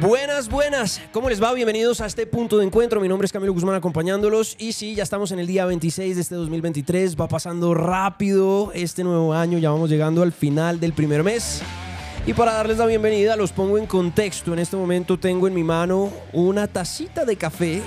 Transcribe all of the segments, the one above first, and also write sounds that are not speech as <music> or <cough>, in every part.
Buenas, buenas. ¿Cómo les va? Bienvenidos a este punto de encuentro. Mi nombre es Camilo Guzmán acompañándolos. Y sí, ya estamos en el día 26 de este 2023. Va pasando rápido este nuevo año. Ya vamos llegando al final del primer mes. Y para darles la bienvenida, los pongo en contexto. En este momento tengo en mi mano una tacita de café.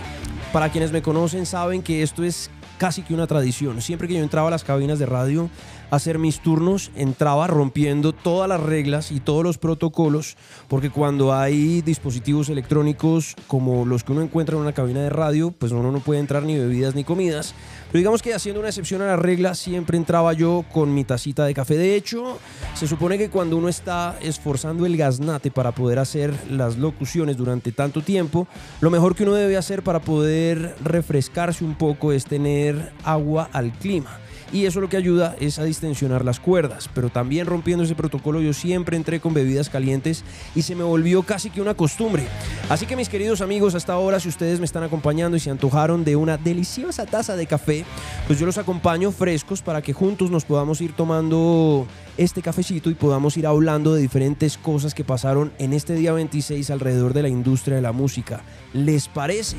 Para quienes me conocen saben que esto es casi que una tradición. Siempre que yo entraba a las cabinas de radio, hacer mis turnos, entraba rompiendo todas las reglas y todos los protocolos, porque cuando hay dispositivos electrónicos como los que uno encuentra en una cabina de radio, pues uno no puede entrar ni bebidas ni comidas. Pero digamos que haciendo una excepción a la regla, siempre entraba yo con mi tacita de café. De hecho, se supone que cuando uno está esforzando el gaznate para poder hacer las locuciones durante tanto tiempo, lo mejor que uno debe hacer para poder refrescarse un poco es tener agua al clima y eso lo que ayuda es a distensionar las cuerdas. Pero también rompiendo ese protocolo yo siempre entré con bebidas calientes y se me volvió casi que una costumbre. Así que mis queridos amigos, hasta ahora si ustedes me están acompañando y se antojaron de una deliciosa taza de café, pues yo los acompaño frescos para que juntos nos podamos ir tomando este cafecito y podamos ir hablando de diferentes cosas que pasaron en este día 26 alrededor de la industria de la música. ¿Les parece?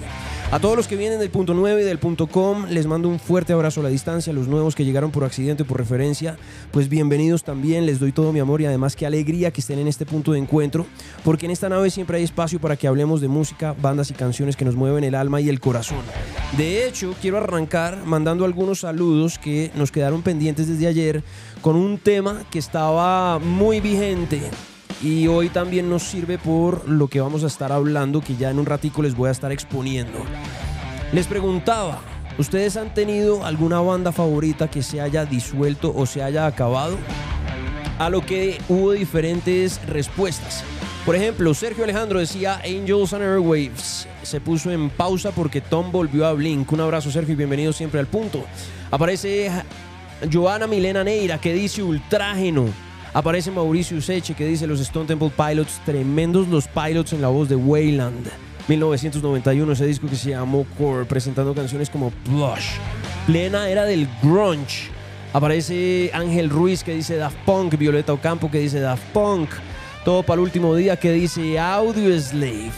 A todos los que vienen del punto 9 y del punto com, les mando un fuerte abrazo a la distancia. A los nuevos que llegaron por accidente o por referencia, pues bienvenidos también. Les doy todo mi amor y además qué alegría que estén en este punto de encuentro, porque en esta nave siempre hay espacio para que hablemos de música, bandas y canciones que nos mueven el alma y el corazón. De hecho, quiero arrancar mandando algunos saludos que nos quedaron pendientes desde ayer con un tema que estaba muy vigente y hoy también nos sirve por lo que vamos a estar hablando que ya en un ratico les voy a estar exponiendo. Les preguntaba, ¿ustedes han tenido alguna banda favorita que se haya disuelto o se haya acabado? A lo que hubo diferentes respuestas. Por ejemplo, Sergio Alejandro decía Angels and Airwaves. Se puso en pausa porque Tom volvió a Blink. Un abrazo Sergio y bienvenido siempre al punto. Aparece Joana Milena Neira que dice Ultrágeno. Aparece Mauricio Seche que dice los Stone Temple Pilots, tremendos los pilots en la voz de Wayland. 1991, ese disco que se llamó Core, presentando canciones como Blush. Plena era del grunge. Aparece Ángel Ruiz que dice Daft Punk, Violeta Ocampo que dice Daft Punk. Todo para el último día que dice Audio Slave.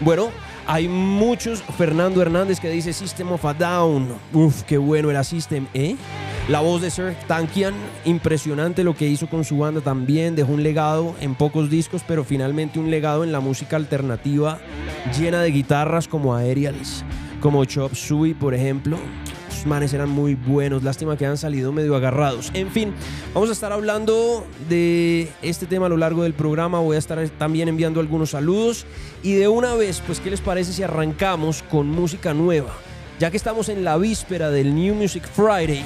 Bueno, hay muchos. Fernando Hernández que dice System of a Down. Uf, qué bueno era System, ¿eh? La voz de Sir Tankian, impresionante lo que hizo con su banda también, dejó un legado en pocos discos, pero finalmente un legado en la música alternativa llena de guitarras como Aerials, como Chop Suey, por ejemplo. Los manes eran muy buenos, lástima que han salido medio agarrados. En fin, vamos a estar hablando de este tema a lo largo del programa, voy a estar también enviando algunos saludos y de una vez, pues, ¿qué les parece si arrancamos con música nueva? Ya que estamos en la víspera del New Music Friday,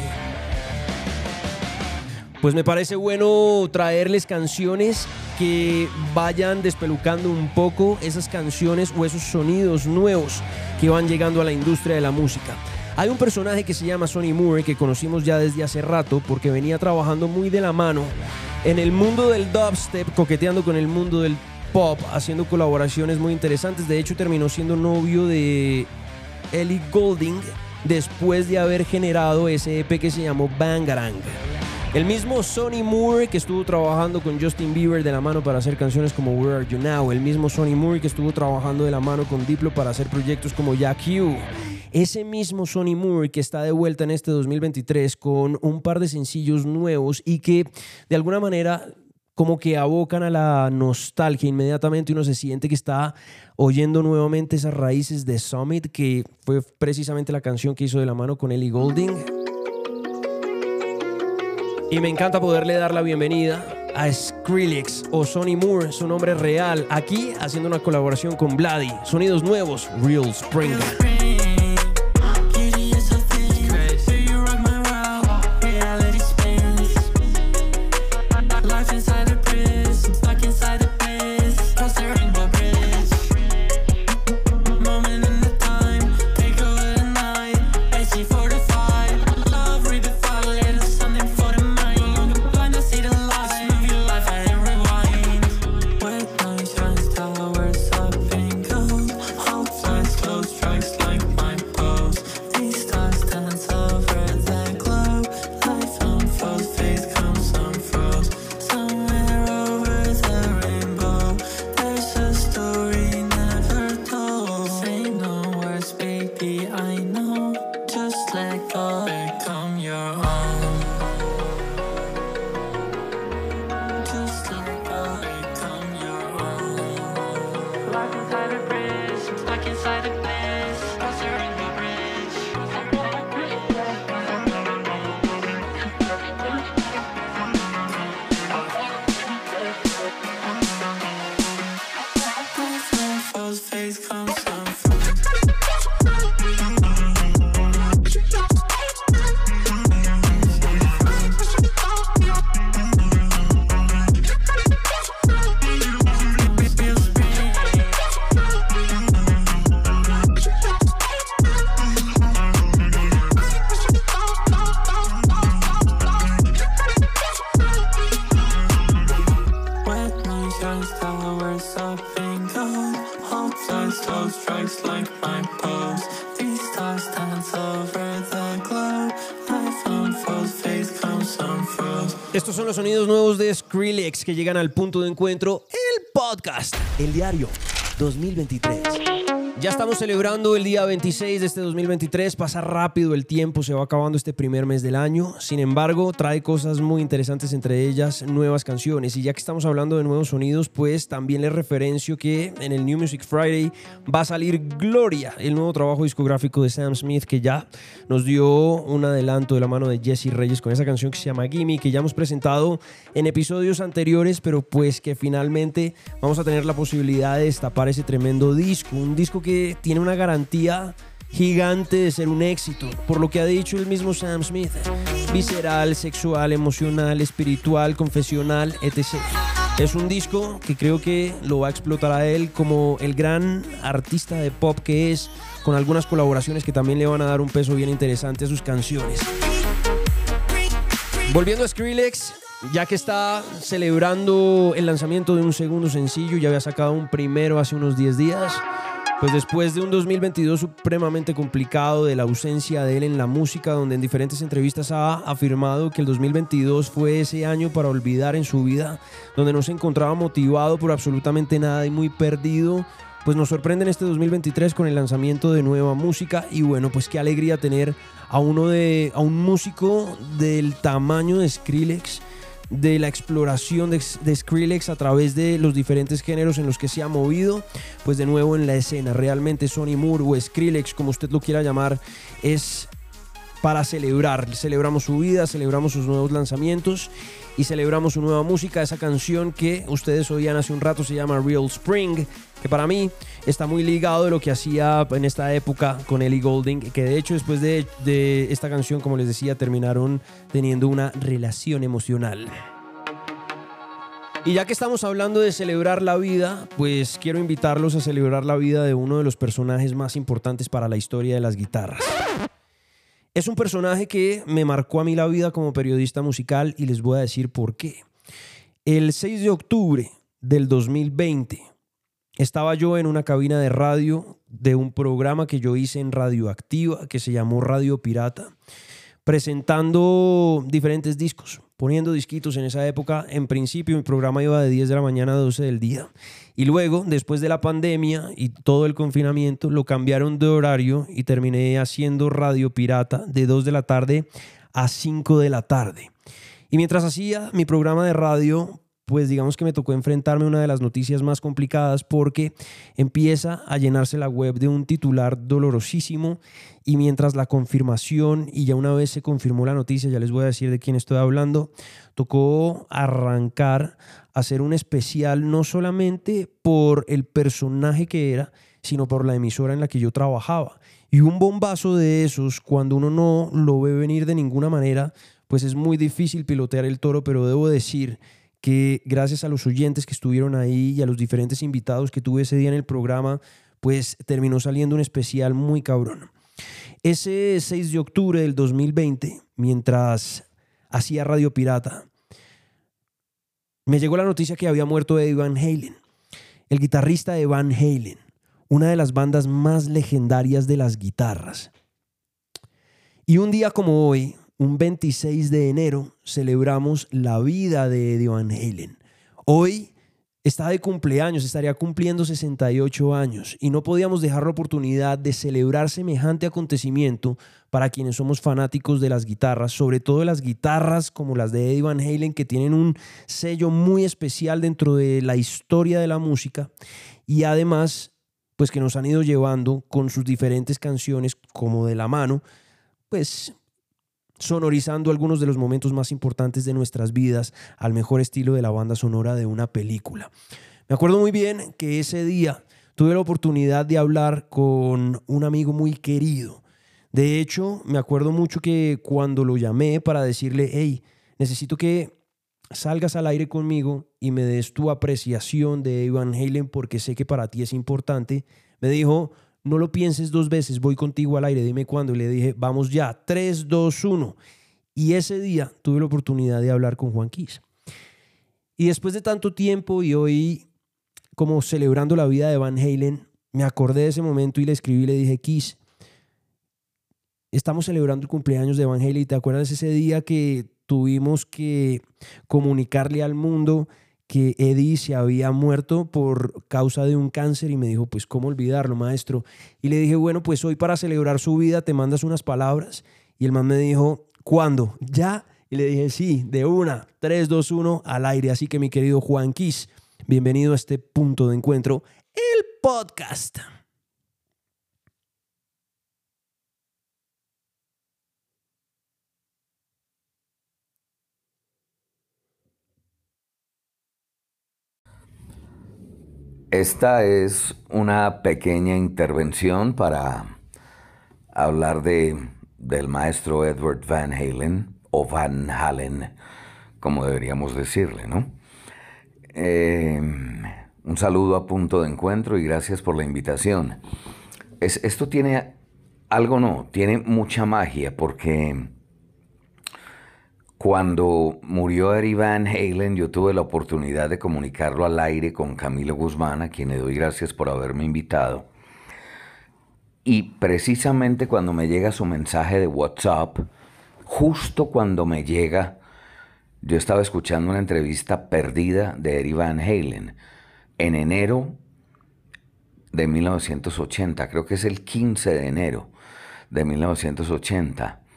pues me parece bueno traerles canciones que vayan despelucando un poco esas canciones o esos sonidos nuevos que van llegando a la industria de la música. Hay un personaje que se llama Sonny Moore que conocimos ya desde hace rato porque venía trabajando muy de la mano en el mundo del dubstep, coqueteando con el mundo del pop, haciendo colaboraciones muy interesantes. De hecho, terminó siendo novio de Ellie Golding después de haber generado ese EP que se llamó Bangarang. El mismo Sonny Moore que estuvo trabajando con Justin Bieber de la mano para hacer canciones como Where Are You Now. El mismo Sonny Moore que estuvo trabajando de la mano con Diplo para hacer proyectos como Jack Hugh. Ese mismo Sonny Moore que está de vuelta en este 2023 con un par de sencillos nuevos y que de alguna manera como que abocan a la nostalgia inmediatamente uno se siente que está oyendo nuevamente esas raíces de Summit que fue precisamente la canción que hizo de la mano con Ellie Golding. Y me encanta poderle dar la bienvenida a Skrillex o Sonny Moore, su nombre real, aquí haciendo una colaboración con Vladi. Sonidos nuevos, Real Spring. Inside a bridge, stuck inside a sonidos nuevos de Skrillex que llegan al punto de encuentro, el podcast, el diario 2023. Ya estamos celebrando el día 26 de este 2023, pasa rápido el tiempo, se va acabando este primer mes del año, sin embargo trae cosas muy interesantes, entre ellas nuevas canciones. Y ya que estamos hablando de nuevos sonidos, pues también les referencio que en el New Music Friday va a salir Gloria, el nuevo trabajo discográfico de Sam Smith que ya nos dio un adelanto de la mano de Jesse Reyes con esa canción que se llama Gimme, que ya hemos presentado en episodios anteriores, pero pues que finalmente vamos a tener la posibilidad de destapar ese tremendo disco, un disco que tiene una garantía gigante de ser un éxito, por lo que ha dicho el mismo Sam Smith, visceral, sexual, emocional, espiritual, confesional, etc. Es un disco que creo que lo va a explotar a él como el gran artista de pop que es, con algunas colaboraciones que también le van a dar un peso bien interesante a sus canciones. Volviendo a Skrillex, ya que está celebrando el lanzamiento de un segundo sencillo, ya había sacado un primero hace unos 10 días. Pues después de un 2022 supremamente complicado de la ausencia de él en la música, donde en diferentes entrevistas ha afirmado que el 2022 fue ese año para olvidar en su vida, donde no se encontraba motivado por absolutamente nada y muy perdido, pues nos sorprende en este 2023 con el lanzamiento de nueva música y bueno, pues qué alegría tener a uno de a un músico del tamaño de Skrillex de la exploración de, Skrillex a través de los diferentes géneros en los que se ha movido, pues de nuevo en la escena. Realmente Sonny Moore o Skrillex, como usted lo quiera llamar, es para celebrar. Celebramos su vida, celebramos sus nuevos lanzamientos y celebramos su nueva música. Esa canción que ustedes oían hace un rato se llama Real Spring, que para mí está muy ligado de lo que hacía en esta época con Ellie Golding, que de hecho después de, de esta canción, como les decía, terminaron teniendo una relación emocional. Y ya que estamos hablando de celebrar la vida, pues quiero invitarlos a celebrar la vida de uno de los personajes más importantes para la historia de las guitarras. Es un personaje que me marcó a mí la vida como periodista musical y les voy a decir por qué. El 6 de octubre del 2020 estaba yo en una cabina de radio de un programa que yo hice en Radioactiva que se llamó Radio Pirata, presentando diferentes discos, poniendo disquitos en esa época. En principio mi programa iba de 10 de la mañana a 12 del día. Y luego, después de la pandemia y todo el confinamiento, lo cambiaron de horario y terminé haciendo Radio Pirata de 2 de la tarde a 5 de la tarde. Y mientras hacía mi programa de radio, pues digamos que me tocó enfrentarme a una de las noticias más complicadas porque empieza a llenarse la web de un titular dolorosísimo y mientras la confirmación y ya una vez se confirmó la noticia, ya les voy a decir de quién estoy hablando, tocó arrancar hacer un especial no solamente por el personaje que era, sino por la emisora en la que yo trabajaba. Y un bombazo de esos, cuando uno no lo ve venir de ninguna manera, pues es muy difícil pilotear el toro, pero debo decir que gracias a los oyentes que estuvieron ahí y a los diferentes invitados que tuve ese día en el programa, pues terminó saliendo un especial muy cabrón. Ese 6 de octubre del 2020, mientras hacía Radio Pirata, me llegó la noticia que había muerto Eddie Van Halen, el guitarrista de Van Halen, una de las bandas más legendarias de las guitarras. Y un día como hoy, un 26 de enero celebramos la vida de Eddie Van Halen. Hoy está de cumpleaños, estaría cumpliendo 68 años y no podíamos dejar la oportunidad de celebrar semejante acontecimiento para quienes somos fanáticos de las guitarras, sobre todo de las guitarras como las de Eddie Van Halen que tienen un sello muy especial dentro de la historia de la música y además pues que nos han ido llevando con sus diferentes canciones como de la mano, pues sonorizando algunos de los momentos más importantes de nuestras vidas al mejor estilo de la banda sonora de una película. Me acuerdo muy bien que ese día tuve la oportunidad de hablar con un amigo muy querido. De hecho, me acuerdo mucho que cuando lo llamé para decirle, hey, necesito que salgas al aire conmigo y me des tu apreciación de Evan Halen porque sé que para ti es importante, me dijo, no lo pienses dos veces, voy contigo al aire, dime cuándo. Y le dije, vamos ya, 3, 2, 1. Y ese día tuve la oportunidad de hablar con Juan Quis. Y después de tanto tiempo y hoy como celebrando la vida de Van Halen, me acordé de ese momento y le escribí y le dije, Kiss, estamos celebrando el cumpleaños de Van Halen te acuerdas ese día que tuvimos que comunicarle al mundo que Eddie se había muerto por causa de un cáncer y me dijo, pues cómo olvidarlo, maestro. Y le dije, bueno, pues hoy para celebrar su vida te mandas unas palabras. Y el man me dijo, ¿cuándo? ¿Ya? Y le dije, sí, de una, 3, 2, 1, al aire. Así que mi querido Juan Quis, bienvenido a este punto de encuentro, el podcast. Esta es una pequeña intervención para hablar de, del maestro Edward Van Halen, o Van Halen, como deberíamos decirle, ¿no? Eh, un saludo a punto de encuentro y gracias por la invitación. Es, esto tiene algo, no, tiene mucha magia porque cuando murió Eddie Van Halen, yo tuve la oportunidad de comunicarlo al aire con Camilo Guzmán, a quien le doy gracias por haberme invitado. Y precisamente cuando me llega su mensaje de WhatsApp, justo cuando me llega, yo estaba escuchando una entrevista perdida de Eddie Van Halen en enero de 1980, creo que es el 15 de enero de 1980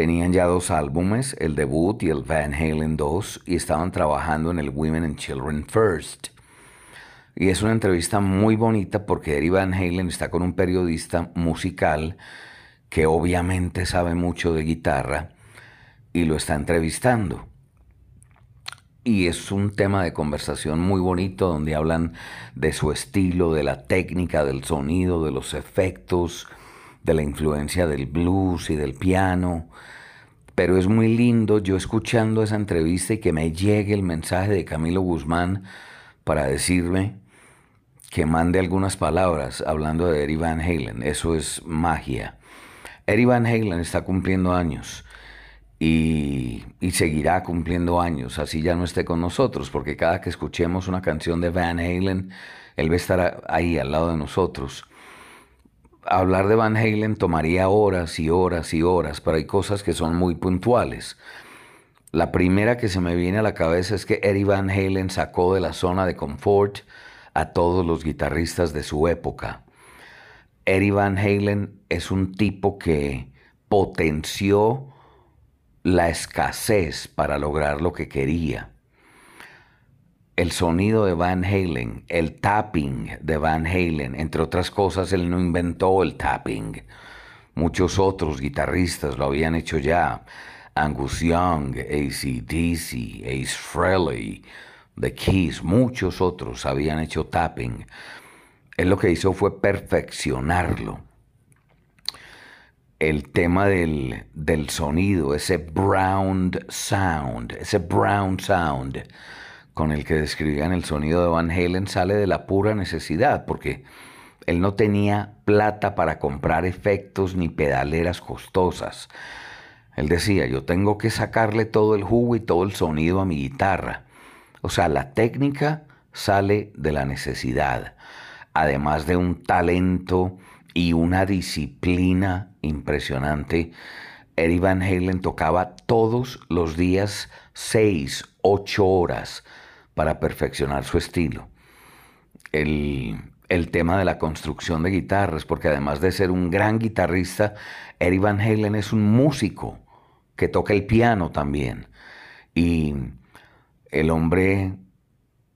Tenían ya dos álbumes, el debut y el Van Halen 2, y estaban trabajando en el Women and Children First. Y es una entrevista muy bonita porque Eddie Van Halen está con un periodista musical que obviamente sabe mucho de guitarra y lo está entrevistando. Y es un tema de conversación muy bonito donde hablan de su estilo, de la técnica, del sonido, de los efectos, de la influencia del blues y del piano. Pero es muy lindo yo escuchando esa entrevista y que me llegue el mensaje de Camilo Guzmán para decirme que mande algunas palabras hablando de Eddie Van Halen. Eso es magia. Eddie Van Halen está cumpliendo años y, y, seguirá cumpliendo años, así ya no esté con nosotros, porque cada que escuchemos una canción de Van Halen, él va a estar ahí al lado de nosotros hablar de Van Halen tomaría horas y horas y horas, pero hay cosas que son muy puntuales. La primera que se me viene a la cabeza es que Eddie Van Halen sacó de la zona de confort a todos los guitarristas de su época. Eddie Van Halen es un tipo que potenció la escasez para lograr lo que quería el sonido de Van Halen, el tapping de Van Halen, entre otras cosas, él no inventó el tapping. Muchos otros guitarristas lo habían hecho ya. Angus Young, ACDC, Ace Frehley, The Keys, muchos otros habían hecho tapping. Él lo que hizo fue perfeccionarlo. El tema del, del sonido, ese brown sound, ese brown sound con el que describían el sonido de Van Halen sale de la pura necesidad, porque él no tenía plata para comprar efectos ni pedaleras costosas. Él decía, yo tengo que sacarle todo el jugo y todo el sonido a mi guitarra. O sea, la técnica sale de la necesidad, además de un talento y una disciplina impresionante. Eddie Van Halen tocaba todos los días seis, ocho horas para perfeccionar su estilo. El, el tema de la construcción de guitarras, porque además de ser un gran guitarrista, Eddie Van Halen es un músico que toca el piano también. Y el hombre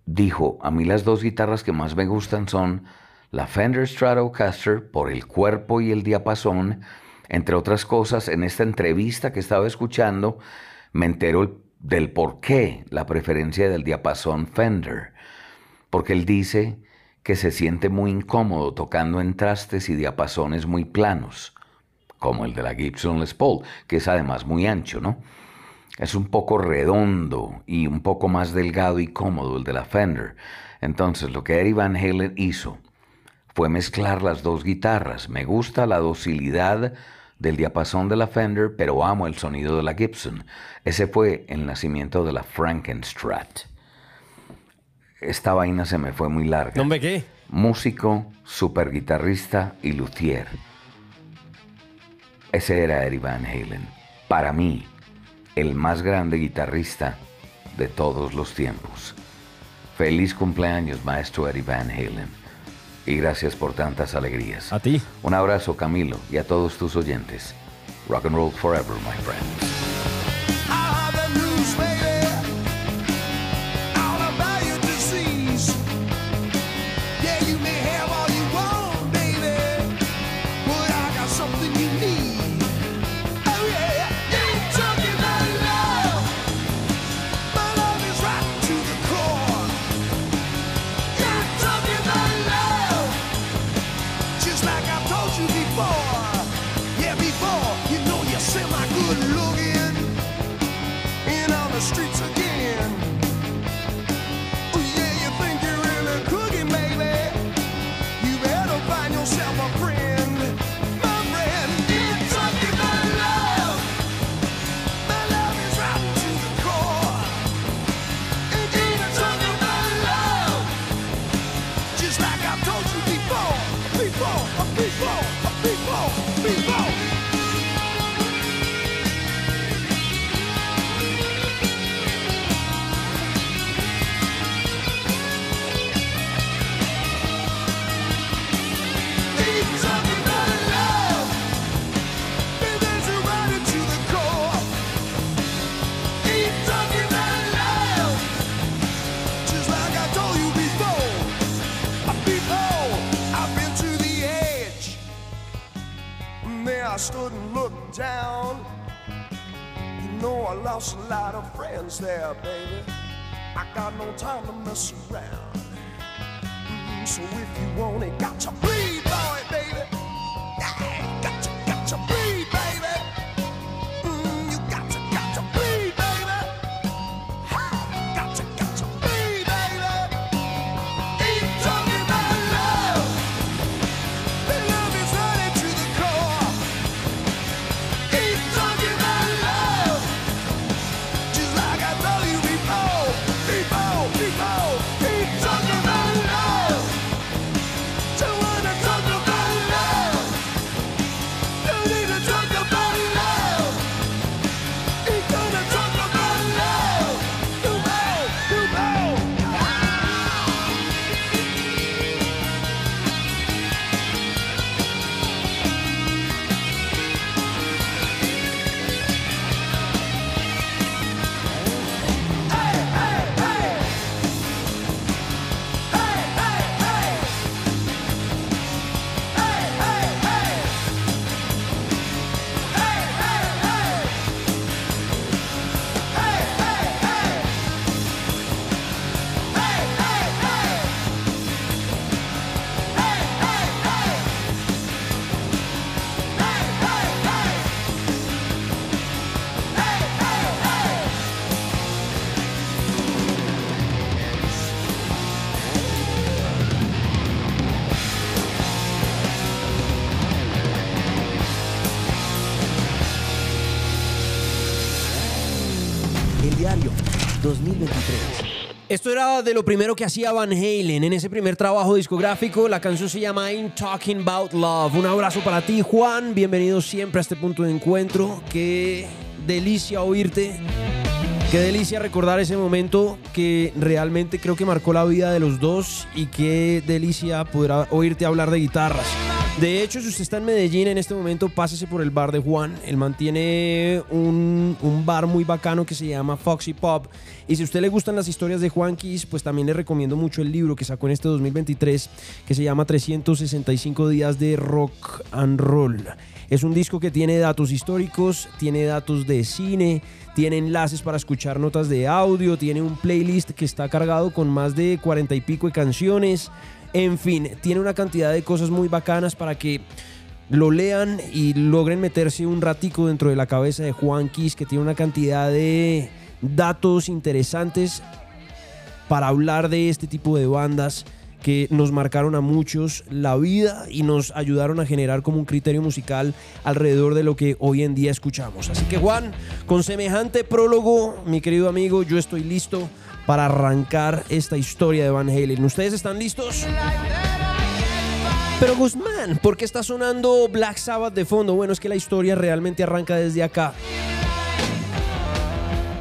dijo, a mí las dos guitarras que más me gustan son la Fender Stratocaster por el cuerpo y el diapasón. Entre otras cosas, en esta entrevista que estaba escuchando, me entero del por qué la preferencia del diapasón Fender. Porque él dice que se siente muy incómodo tocando en trastes y diapasones muy planos, como el de la Gibson Les Paul, que es además muy ancho, ¿no? Es un poco redondo y un poco más delgado y cómodo el de la Fender. Entonces lo que Eddie Van Halen hizo fue mezclar las dos guitarras. Me gusta la docilidad del diapasón de la Fender, pero amo el sonido de la Gibson. Ese fue el nacimiento de la Frankenstrat. Esta vaina se me fue muy larga. ¿No me qué? Músico, super guitarrista y luthier. Ese era Eddie Van Halen. Para mí, el más grande guitarrista de todos los tiempos. Feliz cumpleaños, maestro Eddie Van Halen. Y gracias por tantas alegrías. A ti. Un abrazo, Camilo, y a todos tus oyentes. Rock and roll forever, my friend. 2023. Esto era de lo primero que hacía Van Halen en ese primer trabajo discográfico. La canción se llama I'm Talking About Love. Un abrazo para ti, Juan. Bienvenido siempre a este punto de encuentro. Qué delicia oírte. Qué delicia recordar ese momento que realmente creo que marcó la vida de los dos y qué delicia poder oírte hablar de guitarras. De hecho, si usted está en Medellín en este momento, pásese por el bar de Juan. Él mantiene un, un bar muy bacano que se llama Foxy Pop. Y si a usted le gustan las historias de Juan Kiss, pues también le recomiendo mucho el libro que sacó en este 2023 que se llama 365 días de rock and roll. Es un disco que tiene datos históricos, tiene datos de cine, tiene enlaces para escuchar notas de audio, tiene un playlist que está cargado con más de cuarenta y pico de canciones. En fin, tiene una cantidad de cosas muy bacanas para que lo lean y logren meterse un ratico dentro de la cabeza de Juan Kiss, que tiene una cantidad de datos interesantes para hablar de este tipo de bandas que nos marcaron a muchos la vida y nos ayudaron a generar como un criterio musical alrededor de lo que hoy en día escuchamos. Así que Juan, con semejante prólogo, mi querido amigo, yo estoy listo para arrancar esta historia de Van Halen. ¿Ustedes están listos? Pero Guzmán, ¿por qué está sonando Black Sabbath de fondo? Bueno, es que la historia realmente arranca desde acá.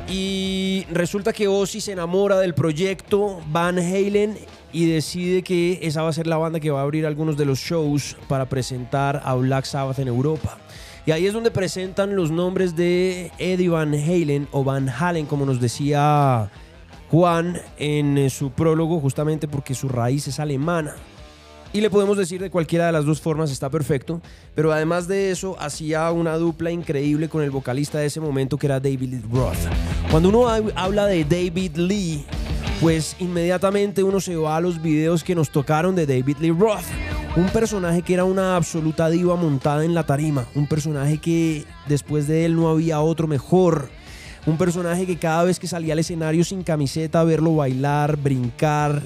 Y resulta que Ozzy se enamora del proyecto Van Halen y decide que esa va a ser la banda que va a abrir algunos de los shows para presentar a Black Sabbath en Europa. Y ahí es donde presentan los nombres de Eddie Van Halen o Van Halen, como nos decía Juan en eh, su prólogo, justamente porque su raíz es alemana. Y le podemos decir de cualquiera de las dos formas está perfecto, pero además de eso hacía una dupla increíble con el vocalista de ese momento que era David Lee Roth. Cuando uno hab- habla de David Lee, pues inmediatamente uno se va a los videos que nos tocaron de David Lee Roth. Un personaje que era una absoluta diva montada en la tarima, un personaje que después de él no había otro mejor. Un personaje que cada vez que salía al escenario sin camiseta, verlo bailar, brincar,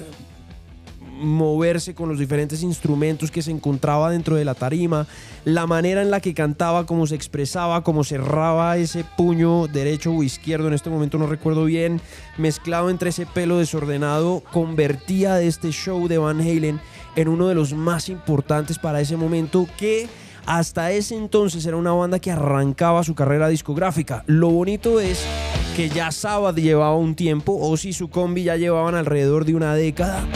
moverse con los diferentes instrumentos que se encontraba dentro de la tarima, la manera en la que cantaba, cómo se expresaba, cómo cerraba ese puño derecho o izquierdo, en este momento no recuerdo bien, mezclado entre ese pelo desordenado, convertía este show de Van Halen en uno de los más importantes para ese momento que hasta ese entonces era una banda que arrancaba su carrera discográfica. Lo bonito es que ya Sabbath llevaba un tiempo, o si su combi ya llevaban alrededor de una década.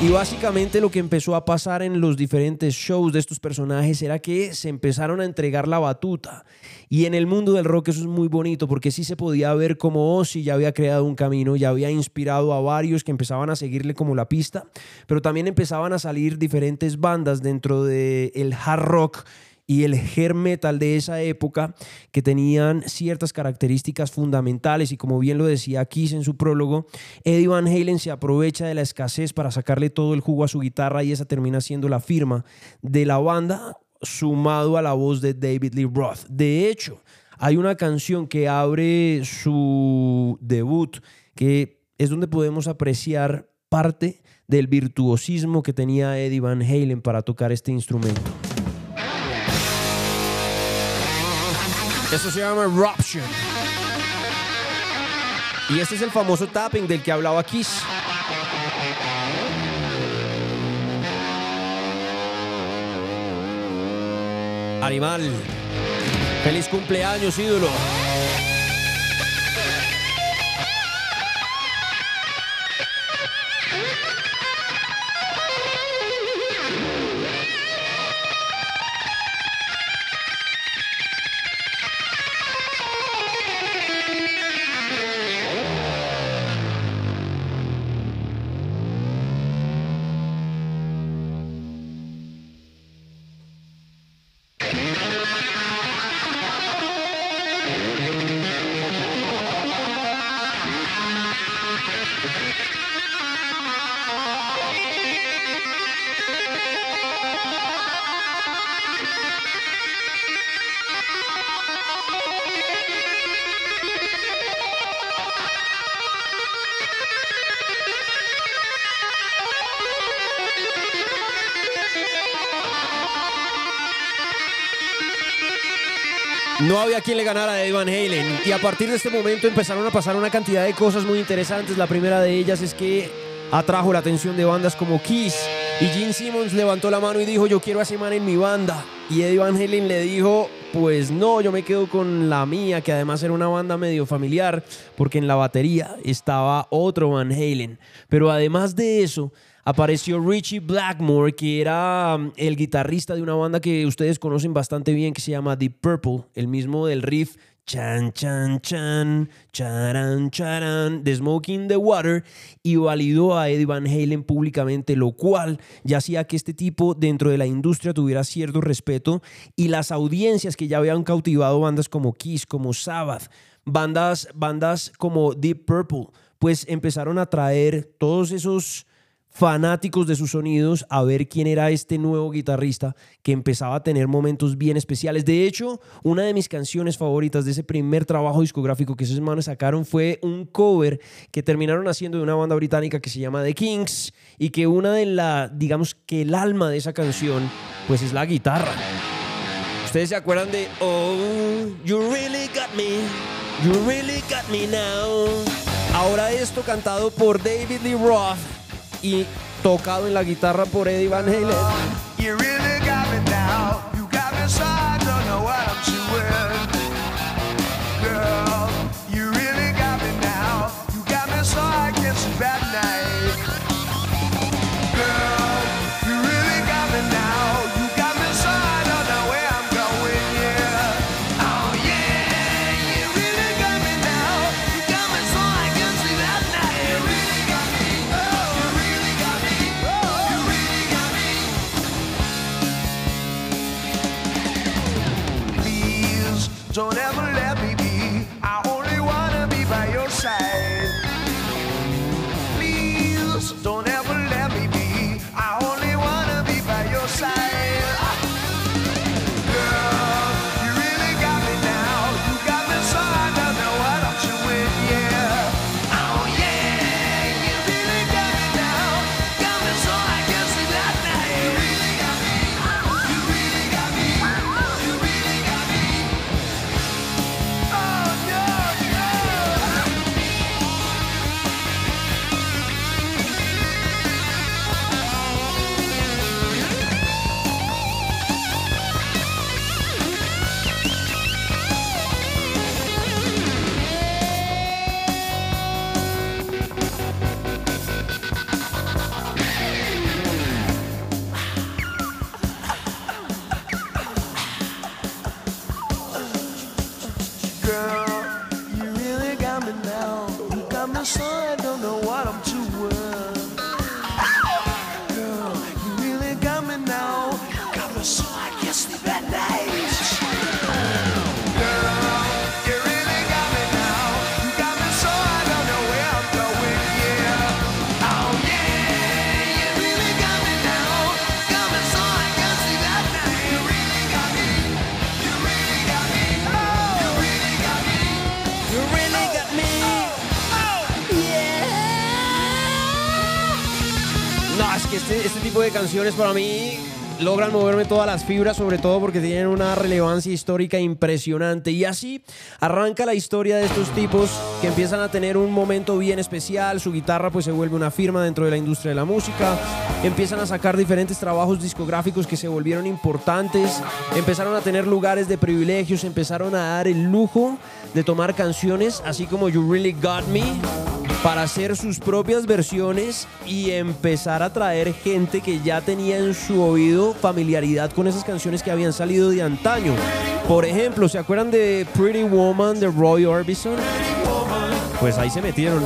Y básicamente lo que empezó a pasar en los diferentes shows de estos personajes era que se empezaron a entregar la batuta. Y en el mundo del rock eso es muy bonito porque sí se podía ver como Ozzy ya había creado un camino, ya había inspirado a varios que empezaban a seguirle como la pista, pero también empezaban a salir diferentes bandas dentro del el hard rock y el hair metal de esa época que tenían ciertas características fundamentales y como bien lo decía Kiss en su prólogo, Eddie Van Halen se aprovecha de la escasez para sacarle todo el jugo a su guitarra y esa termina siendo la firma de la banda sumado a la voz de David Lee Roth. De hecho, hay una canción que abre su debut que es donde podemos apreciar parte del virtuosismo que tenía Eddie Van Halen para tocar este instrumento. Esto se llama Eruption. Y este es el famoso tapping del que hablaba Kiss. Animal. Feliz cumpleaños, ídolo. Había quien le ganara a Eddie Van Halen. Y a partir de este momento empezaron a pasar una cantidad de cosas muy interesantes. La primera de ellas es que atrajo la atención de bandas como Kiss. Y Gene Simmons levantó la mano y dijo, yo quiero a ese man en mi banda. Y Eddie Van Halen le dijo, Pues no, yo me quedo con la mía, que además era una banda medio familiar, porque en la batería estaba otro Van Halen. Pero además de eso, apareció Richie Blackmore, que era um, el guitarrista de una banda que ustedes conocen bastante bien, que se llama Deep Purple, el mismo del riff Chan, chan, chan, charan, charan, de Smoking the Water, y validó a Eddie Van Halen públicamente, lo cual ya hacía que este tipo dentro de la industria tuviera cierto respeto y las audiencias que ya habían cautivado bandas como Kiss, como Sabbath, bandas, bandas como Deep Purple, pues empezaron a traer todos esos fanáticos de sus sonidos a ver quién era este nuevo guitarrista que empezaba a tener momentos bien especiales. De hecho, una de mis canciones favoritas de ese primer trabajo discográfico que esos manos sacaron fue un cover que terminaron haciendo de una banda británica que se llama The Kings y que una de la, digamos que el alma de esa canción, pues es la guitarra. ¿Ustedes se acuerdan de Oh, you really got me, you really got me now? Ahora esto cantado por David Lee Roth y tocado en la guitarra por Eddie Van Halen. Don't ever canciones para mí logran moverme todas las fibras, sobre todo porque tienen una relevancia histórica impresionante. Y así arranca la historia de estos tipos que empiezan a tener un momento bien especial. Su guitarra pues se vuelve una firma dentro de la industria de la música. Empiezan a sacar diferentes trabajos discográficos que se volvieron importantes. Empezaron a tener lugares de privilegios. Empezaron a dar el lujo de tomar canciones así como You Really Got Me para hacer sus propias versiones y empezar a traer gente que ya tenía en su oído familiaridad con esas canciones que habían salido de antaño. Por ejemplo, ¿se acuerdan de Pretty Woman de Roy Orbison? Pues ahí se metieron.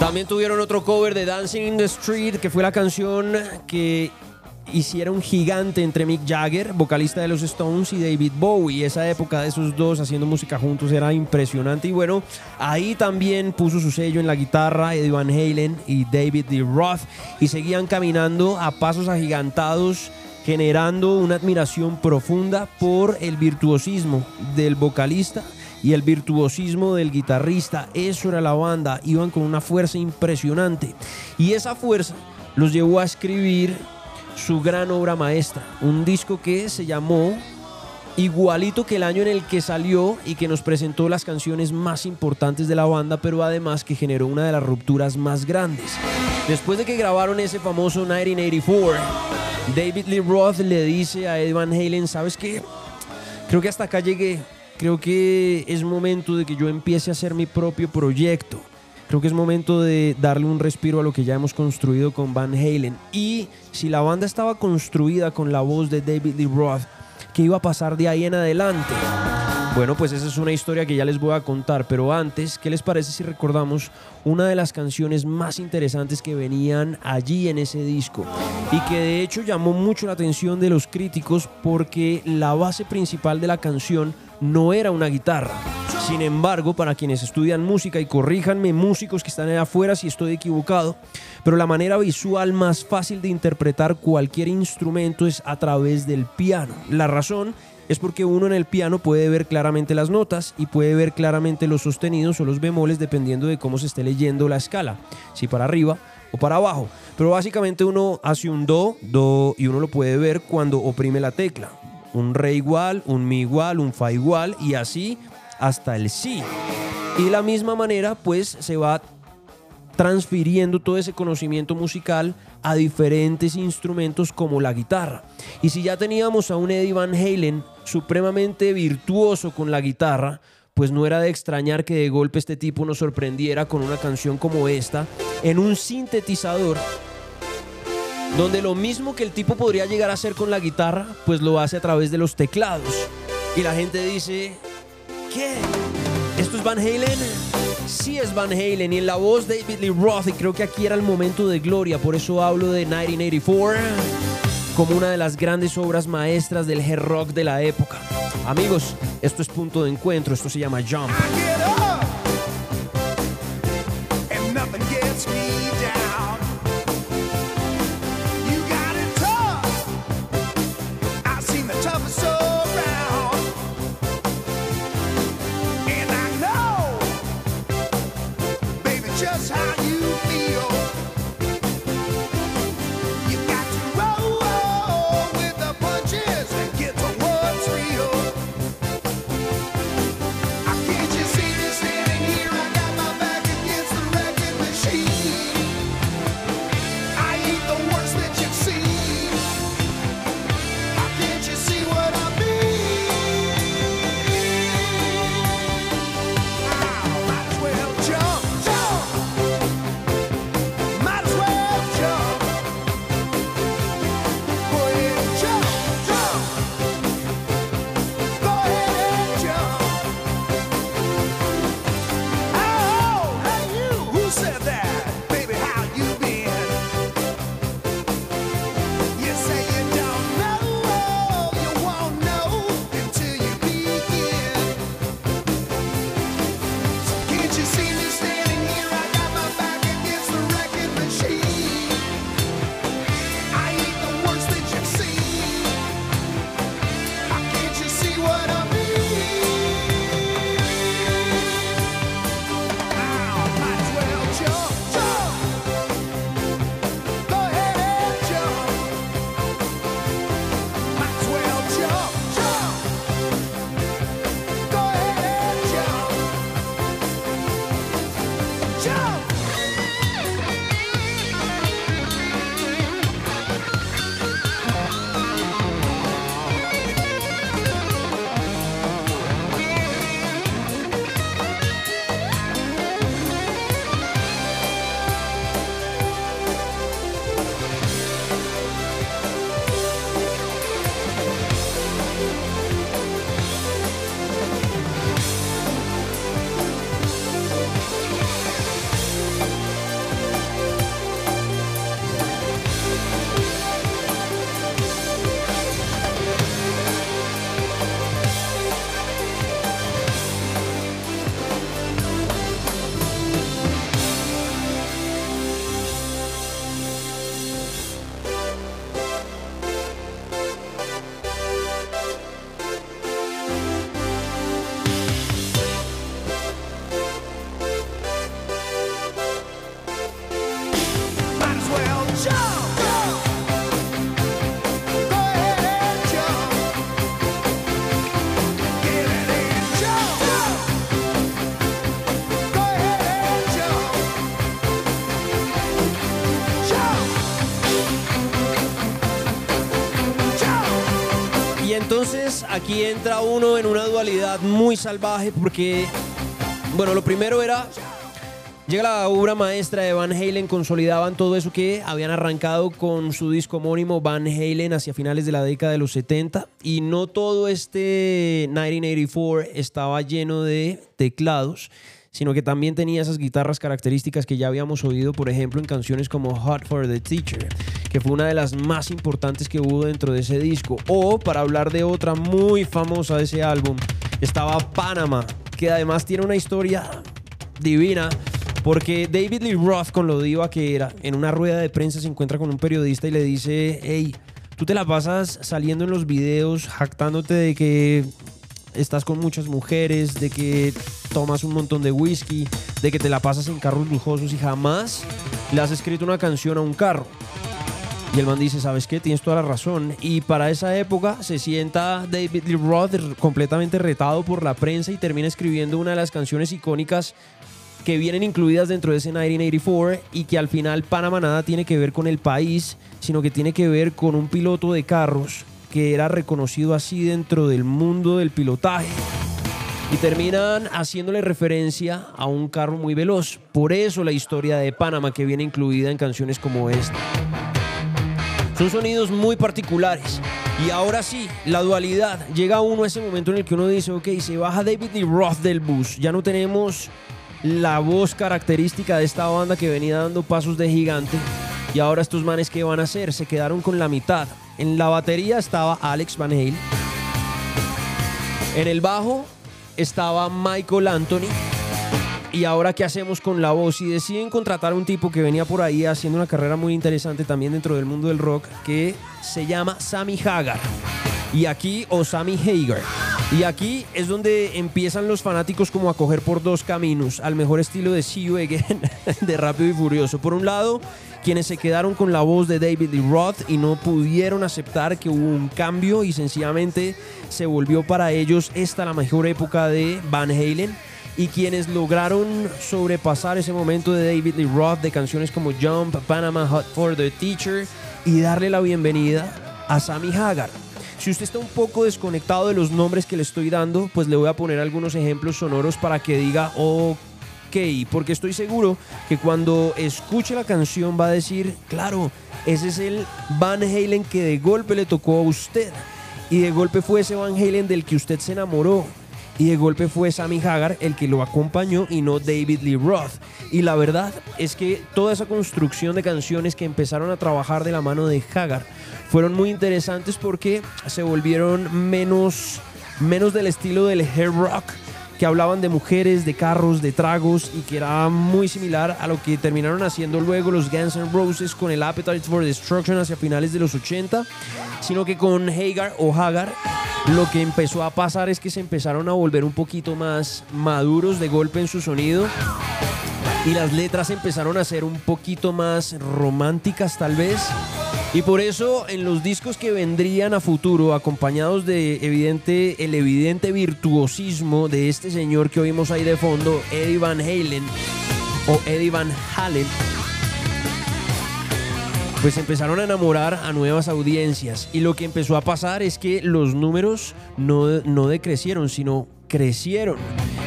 También tuvieron otro cover de Dancing in the Street, que fue la canción que hiciera un gigante entre Mick Jagger, vocalista de los Stones, y David Bowie. Esa época de esos dos haciendo música juntos era impresionante. Y bueno, ahí también puso su sello en la guitarra Eddie Van Halen y David Lee Roth. Y seguían caminando a pasos agigantados generando una admiración profunda por el virtuosismo del vocalista y el virtuosismo del guitarrista. Eso era la banda, iban con una fuerza impresionante. Y esa fuerza los llevó a escribir su gran obra maestra, un disco que se llamó igualito que el año en el que salió y que nos presentó las canciones más importantes de la banda, pero además que generó una de las rupturas más grandes. Después de que grabaron ese famoso 1984, David Lee Roth le dice a Ed Van Halen, ¿sabes qué? Creo que hasta acá llegué. Creo que es momento de que yo empiece a hacer mi propio proyecto. Creo que es momento de darle un respiro a lo que ya hemos construido con Van Halen. Y si la banda estaba construida con la voz de David Lee Roth, ¿qué iba a pasar de ahí en adelante? Bueno, pues esa es una historia que ya les voy a contar, pero antes, ¿qué les parece si recordamos una de las canciones más interesantes que venían allí en ese disco? Y que de hecho llamó mucho la atención de los críticos porque la base principal de la canción no era una guitarra. Sin embargo, para quienes estudian música y corríjanme músicos que están allá afuera si estoy equivocado, pero la manera visual más fácil de interpretar cualquier instrumento es a través del piano. La razón es porque uno en el piano puede ver claramente las notas y puede ver claramente los sostenidos o los bemoles dependiendo de cómo se esté leyendo la escala, si para arriba o para abajo. Pero básicamente uno hace un do, do y uno lo puede ver cuando oprime la tecla. Un re igual, un mi igual, un fa igual y así hasta el si. Y de la misma manera pues se va transfiriendo todo ese conocimiento musical a diferentes instrumentos como la guitarra. Y si ya teníamos a un Eddie Van Halen supremamente virtuoso con la guitarra, pues no era de extrañar que de golpe este tipo nos sorprendiera con una canción como esta en un sintetizador donde lo mismo que el tipo podría llegar a hacer con la guitarra, pues lo hace a través de los teclados. Y la gente dice, ¿qué? ¿Esto es Van Halen? Sí es Van Halen y en la voz David Lee Roth y creo que aquí era el momento de gloria, por eso hablo de 1984 como una de las grandes obras maestras del hard rock de la época. Amigos, esto es punto de encuentro, esto se llama Jump. Entonces aquí entra uno en una dualidad muy salvaje porque, bueno, lo primero era, llega la obra maestra de Van Halen, consolidaban todo eso que habían arrancado con su disco homónimo Van Halen hacia finales de la década de los 70 y no todo este 1984 estaba lleno de teclados sino que también tenía esas guitarras características que ya habíamos oído, por ejemplo, en canciones como Hot for the Teacher, que fue una de las más importantes que hubo dentro de ese disco. O, para hablar de otra muy famosa de ese álbum, estaba Panama, que además tiene una historia divina. Porque David Lee Roth, con lo diva que era, en una rueda de prensa se encuentra con un periodista y le dice, hey, tú te la pasas saliendo en los videos jactándote de que estás con muchas mujeres, de que tomas un montón de whisky, de que te la pasas en carros lujosos y jamás le has escrito una canción a un carro. Y el man dice, ¿sabes qué? Tienes toda la razón. Y para esa época se sienta David Lee Roth completamente retado por la prensa y termina escribiendo una de las canciones icónicas que vienen incluidas dentro de ese 1984 y que al final Panamá nada tiene que ver con el país, sino que tiene que ver con un piloto de carros que era reconocido así dentro del mundo del pilotaje. Y terminan haciéndole referencia a un carro muy veloz. Por eso la historia de Panamá que viene incluida en canciones como esta. Son sonidos muy particulares. Y ahora sí, la dualidad. Llega uno a ese momento en el que uno dice, ok, se baja David Lee Roth del bus. Ya no tenemos la voz característica de esta banda que venía dando pasos de gigante. Y ahora estos manes, ¿qué van a hacer? Se quedaron con la mitad. En la batería estaba Alex Van Hale. En el bajo estaba Michael Anthony. Y ahora, ¿qué hacemos con la voz? Y deciden contratar a un tipo que venía por ahí haciendo una carrera muy interesante también dentro del mundo del rock, que se llama Sammy Hagar. Y aquí, o Sammy Hagar. Y aquí es donde empiezan los fanáticos como a coger por dos caminos, al mejor estilo de See You Again, de Rápido y Furioso. Por un lado, quienes se quedaron con la voz de David Lee Roth y no pudieron aceptar que hubo un cambio y sencillamente se volvió para ellos esta la mejor época de Van Halen y quienes lograron sobrepasar ese momento de David Lee Roth de canciones como Jump, Panama Hot for the Teacher y darle la bienvenida a Sammy Hagar. Si usted está un poco desconectado de los nombres que le estoy dando, pues le voy a poner algunos ejemplos sonoros para que diga, ok, porque estoy seguro que cuando escuche la canción va a decir, claro, ese es el Van Halen que de golpe le tocó a usted. Y de golpe fue ese Van Halen del que usted se enamoró. Y de golpe fue Sammy Hagar el que lo acompañó y no David Lee Roth. Y la verdad es que toda esa construcción de canciones que empezaron a trabajar de la mano de Hagar fueron muy interesantes porque se volvieron menos, menos del estilo del hair rock que hablaban de mujeres, de carros, de tragos y que era muy similar a lo que terminaron haciendo luego los Guns N' Roses con el Appetite for Destruction hacia finales de los 80, sino que con Hagar o Hagar lo que empezó a pasar es que se empezaron a volver un poquito más maduros de golpe en su sonido y las letras empezaron a ser un poquito más románticas tal vez. Y por eso en los discos que vendrían a futuro, acompañados de evidente, el evidente virtuosismo de este señor que oímos ahí de fondo, Eddie Van Halen o Eddie Van Halen, pues empezaron a enamorar a nuevas audiencias. Y lo que empezó a pasar es que los números no, no decrecieron, sino crecieron.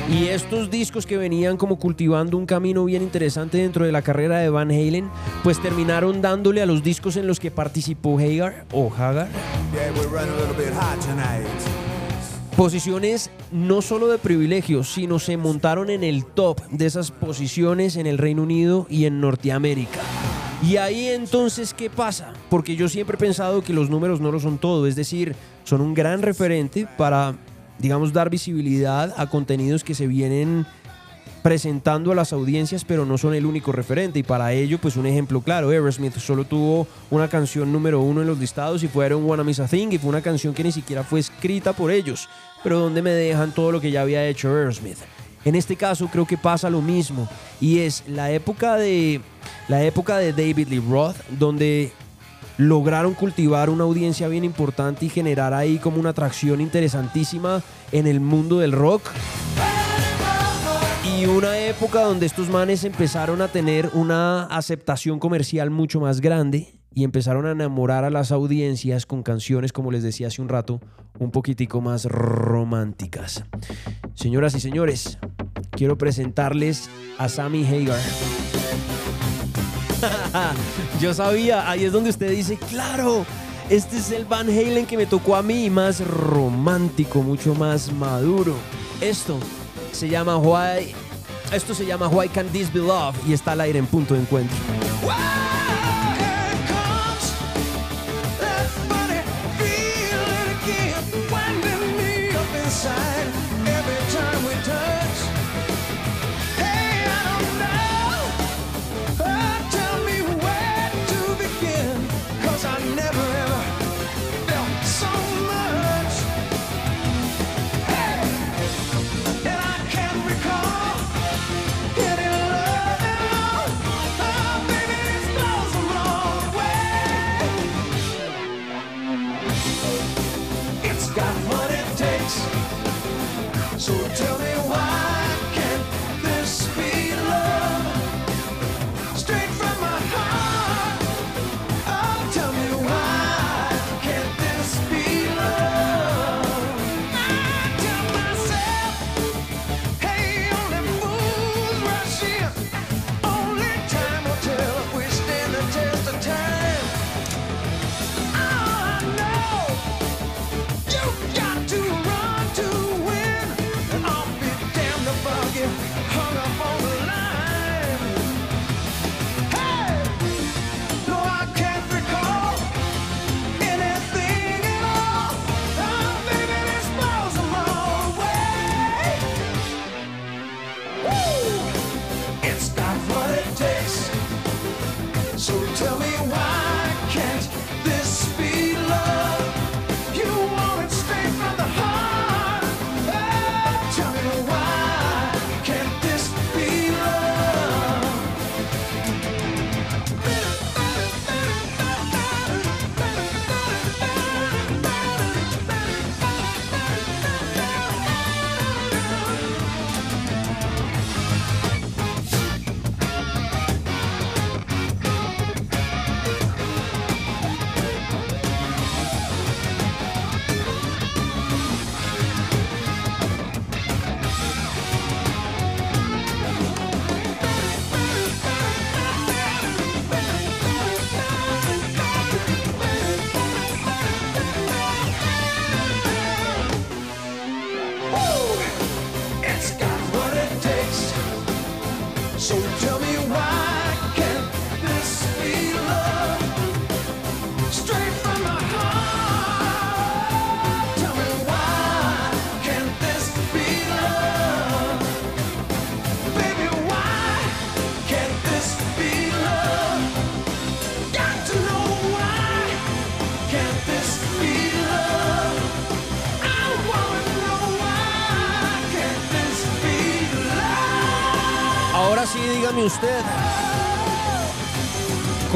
Y estos discos que venían como cultivando un camino bien interesante dentro de la carrera de Van Halen, pues terminaron dándole a los discos en los que participó Hagar o Hagar posiciones no solo de privilegios, sino se montaron en el top de esas posiciones en el Reino Unido y en Norteamérica. Y ahí entonces, ¿qué pasa? Porque yo siempre he pensado que los números no lo son todo, es decir, son un gran referente para, digamos, dar visibilidad a contenidos que se vienen presentando a las audiencias, pero no son el único referente. Y para ello, pues un ejemplo claro, Aerosmith solo tuvo una canción número uno en los listados y fue Wanna Miss a Thing, y fue una canción que ni siquiera fue escrita por ellos. Pero ¿dónde me dejan todo lo que ya había hecho Aerosmith? En este caso creo que pasa lo mismo y es la época de la época de David Lee Roth donde lograron cultivar una audiencia bien importante y generar ahí como una atracción interesantísima en el mundo del rock. Y una época donde estos manes empezaron a tener una aceptación comercial mucho más grande y empezaron a enamorar a las audiencias con canciones, como les decía hace un rato, un poquitico más románticas. Señoras y señores, quiero presentarles a Sammy Hagar. <laughs> Yo sabía, ahí es donde usted dice, claro, este es el Van Halen que me tocó a mí, más romántico, mucho más maduro. Esto se llama Why, esto se llama Why Can't This Be Love y está al aire en punto de encuentro.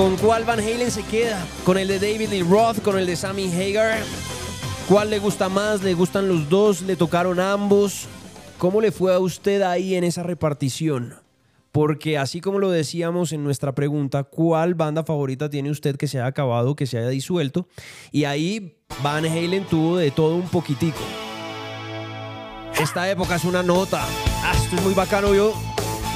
¿Con cuál Van Halen se queda? ¿Con el de David Lee Roth? ¿Con el de Sammy Hagar? ¿Cuál le gusta más? ¿Le gustan los dos? ¿Le tocaron ambos? ¿Cómo le fue a usted ahí en esa repartición? Porque así como lo decíamos en nuestra pregunta, ¿cuál banda favorita tiene usted que se haya acabado, que se haya disuelto? Y ahí Van Halen tuvo de todo un poquitico. Esta época es una nota. Ah, esto es muy bacano. Yo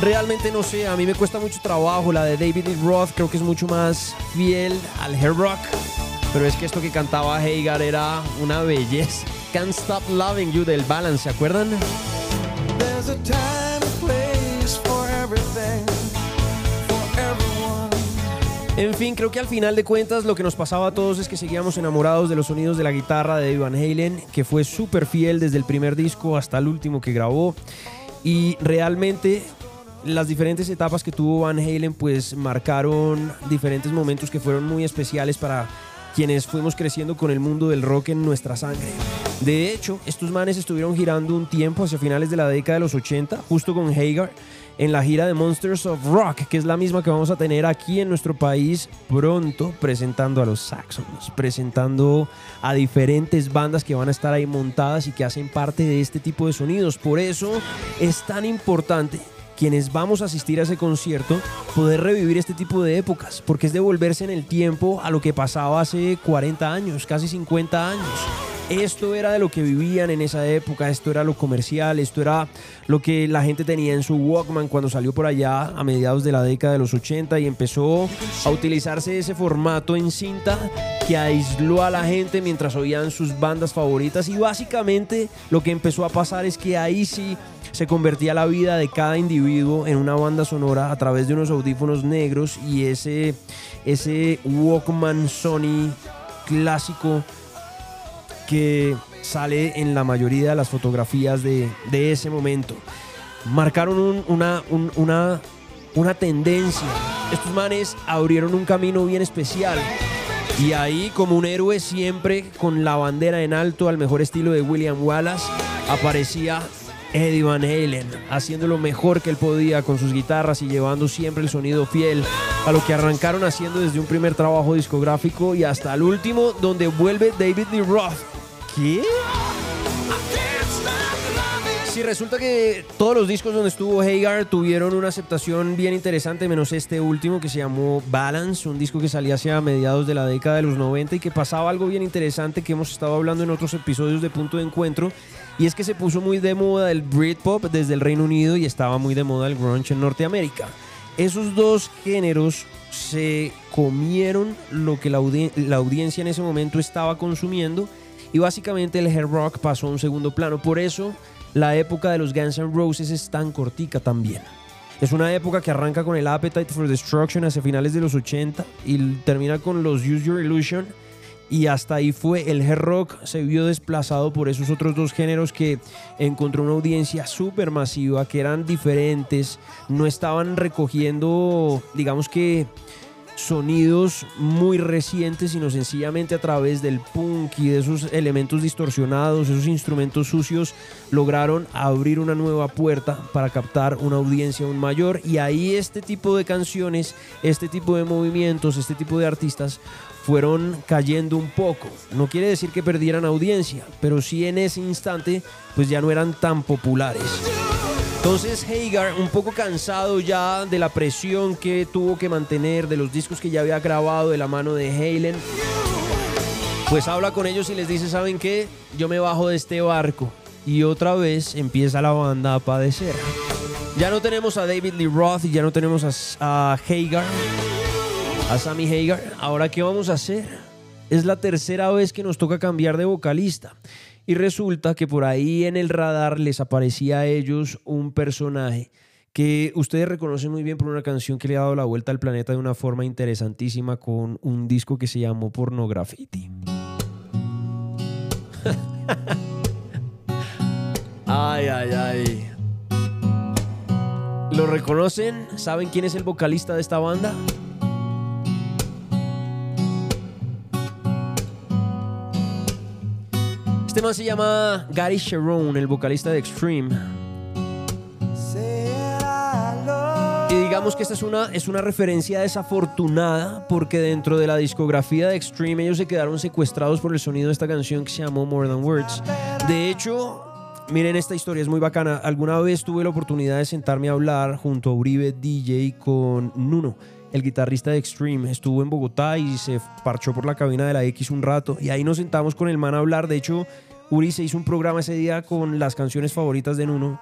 realmente no sé, a mí me cuesta mucho trabajo. La de David Lee Roth creo que es mucho más fiel al hair rock. Pero es que esto que cantaba Hagar era una belleza. Can't Stop Loving You del Balance, ¿se acuerdan? There's a time and place for everything, for everyone. En fin, creo que al final de cuentas lo que nos pasaba a todos es que seguíamos enamorados de los sonidos de la guitarra de Eddie Van Halen, que fue súper fiel desde el primer disco hasta el último que grabó. Y realmente las diferentes etapas que tuvo Van Halen pues marcaron diferentes momentos que fueron muy especiales para quienes fuimos creciendo con el mundo del rock en nuestra sangre. De hecho, estos manes estuvieron girando un tiempo hacia finales de la década de los 80, justo con Hagar, en la gira de Monsters of Rock, que es la misma que vamos a tener aquí en nuestro país pronto, presentando a los Saxons, presentando a diferentes bandas que van a estar ahí montadas y que hacen parte de este tipo de sonidos. Por eso es tan importante quienes vamos a asistir a ese concierto, poder revivir este tipo de épocas, porque es devolverse en el tiempo a lo que pasaba hace 40 años, casi 50 años. Esto era de lo que vivían en esa época, esto era lo comercial, esto era lo que la gente tenía en su Walkman cuando salió por allá a mediados de la década de los 80 y empezó a utilizarse ese formato en cinta que aisló a la gente mientras oían sus bandas favoritas y básicamente lo que empezó a pasar es que ahí sí se convertía la vida de cada individuo en una banda sonora a través de unos audífonos negros y ese, ese Walkman Sony clásico que sale en la mayoría de las fotografías de, de ese momento. Marcaron un- una, un- una, una tendencia. Estos manes abrieron un camino bien especial. Y ahí, como un héroe siempre con la bandera en alto, al mejor estilo de William Wallace, aparecía Eddie Van Halen, haciendo lo mejor que él podía con sus guitarras y llevando siempre el sonido fiel a lo que arrancaron haciendo desde un primer trabajo discográfico y hasta el último, donde vuelve David Lee Roth. ¿Qué? Sí, resulta que todos los discos donde estuvo Hagar tuvieron una aceptación bien interesante, menos este último que se llamó Balance, un disco que salía hacia mediados de la década de los 90 y que pasaba algo bien interesante que hemos estado hablando en otros episodios de Punto de Encuentro, y es que se puso muy de moda el Britpop desde el Reino Unido y estaba muy de moda el grunge en Norteamérica. Esos dos géneros se comieron lo que la, audi- la audiencia en ese momento estaba consumiendo y básicamente el hair rock pasó a un segundo plano. Por eso la época de los Guns N' Roses es tan cortica también. Es una época que arranca con el Appetite for Destruction hacia finales de los 80 y termina con los Use Your Illusion. Y hasta ahí fue el rock, se vio desplazado por esos otros dos géneros que encontró una audiencia súper masiva, que eran diferentes, no estaban recogiendo, digamos que, sonidos muy recientes, sino sencillamente a través del punk y de esos elementos distorsionados, esos instrumentos sucios, lograron abrir una nueva puerta para captar una audiencia aún mayor. Y ahí este tipo de canciones, este tipo de movimientos, este tipo de artistas fueron cayendo un poco. No quiere decir que perdieran audiencia, pero sí en ese instante pues ya no eran tan populares. Entonces Hagar, un poco cansado ya de la presión que tuvo que mantener, de los discos que ya había grabado de la mano de Halen, pues habla con ellos y les dice, ¿saben qué? Yo me bajo de este barco. Y otra vez empieza la banda a padecer. Ya no tenemos a David Lee Roth y ya no tenemos a, a Hagar, a Sammy Hagar. Ahora, ¿qué vamos a hacer? Es la tercera vez que nos toca cambiar de vocalista. Y resulta que por ahí en el radar les aparecía a ellos un personaje que ustedes reconocen muy bien por una canción que le ha dado la vuelta al planeta de una forma interesantísima con un disco que se llamó Pornografiti. <laughs> ay, ay, ay. ¿Lo reconocen? ¿Saben quién es el vocalista de esta banda? Este man se llama Gary Sharon, el vocalista de Extreme. Y digamos que esta es una, es una referencia desafortunada porque dentro de la discografía de Extreme ellos se quedaron secuestrados por el sonido de esta canción que se llamó More Than Words. De hecho, miren esta historia, es muy bacana. Alguna vez tuve la oportunidad de sentarme a hablar junto a Uribe DJ con Nuno, el guitarrista de Extreme. Estuvo en Bogotá y se parchó por la cabina de la X un rato y ahí nos sentamos con el man a hablar. De hecho, Uri se hizo un programa ese día con las canciones favoritas de Nuno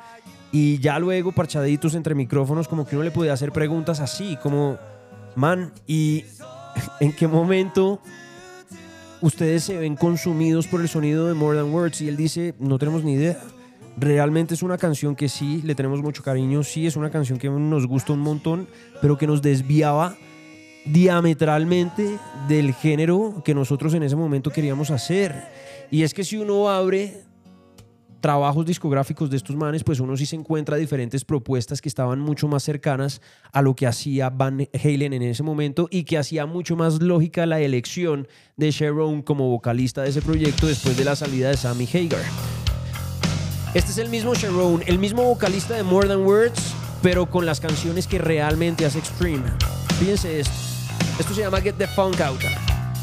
y ya luego, parchaditos entre micrófonos, como que uno le podía hacer preguntas así, como, man, ¿y en qué momento ustedes se ven consumidos por el sonido de More Than Words? Y él dice, no tenemos ni idea. Realmente es una canción que sí, le tenemos mucho cariño, sí, es una canción que nos gusta un montón, pero que nos desviaba diametralmente del género que nosotros en ese momento queríamos hacer. Y es que si uno abre trabajos discográficos de estos manes, pues uno sí se encuentra diferentes propuestas que estaban mucho más cercanas a lo que hacía Van Halen en ese momento y que hacía mucho más lógica la elección de Sharon como vocalista de ese proyecto después de la salida de Sammy Hagar. Este es el mismo Sharon, el mismo vocalista de More Than Words, pero con las canciones que realmente hace Extreme. Fíjense esto. Esto se llama Get the Funk Out.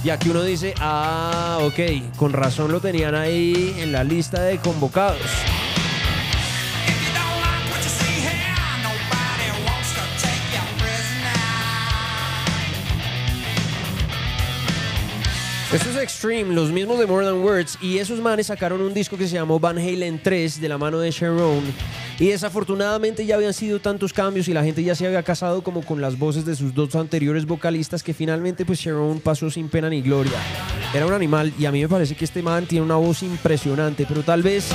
Y aquí uno dice, ah, ok, con razón lo tenían ahí en la lista de convocados. Esto es Extreme, los mismos de More Than Words, y esos manes sacaron un disco que se llamó Van Halen 3 de la mano de Sharon. Y desafortunadamente ya habían sido tantos cambios y la gente ya se había casado como con las voces de sus dos anteriores vocalistas que finalmente pues Sharon pasó sin pena ni gloria. Era un animal y a mí me parece que este man tiene una voz impresionante, pero tal vez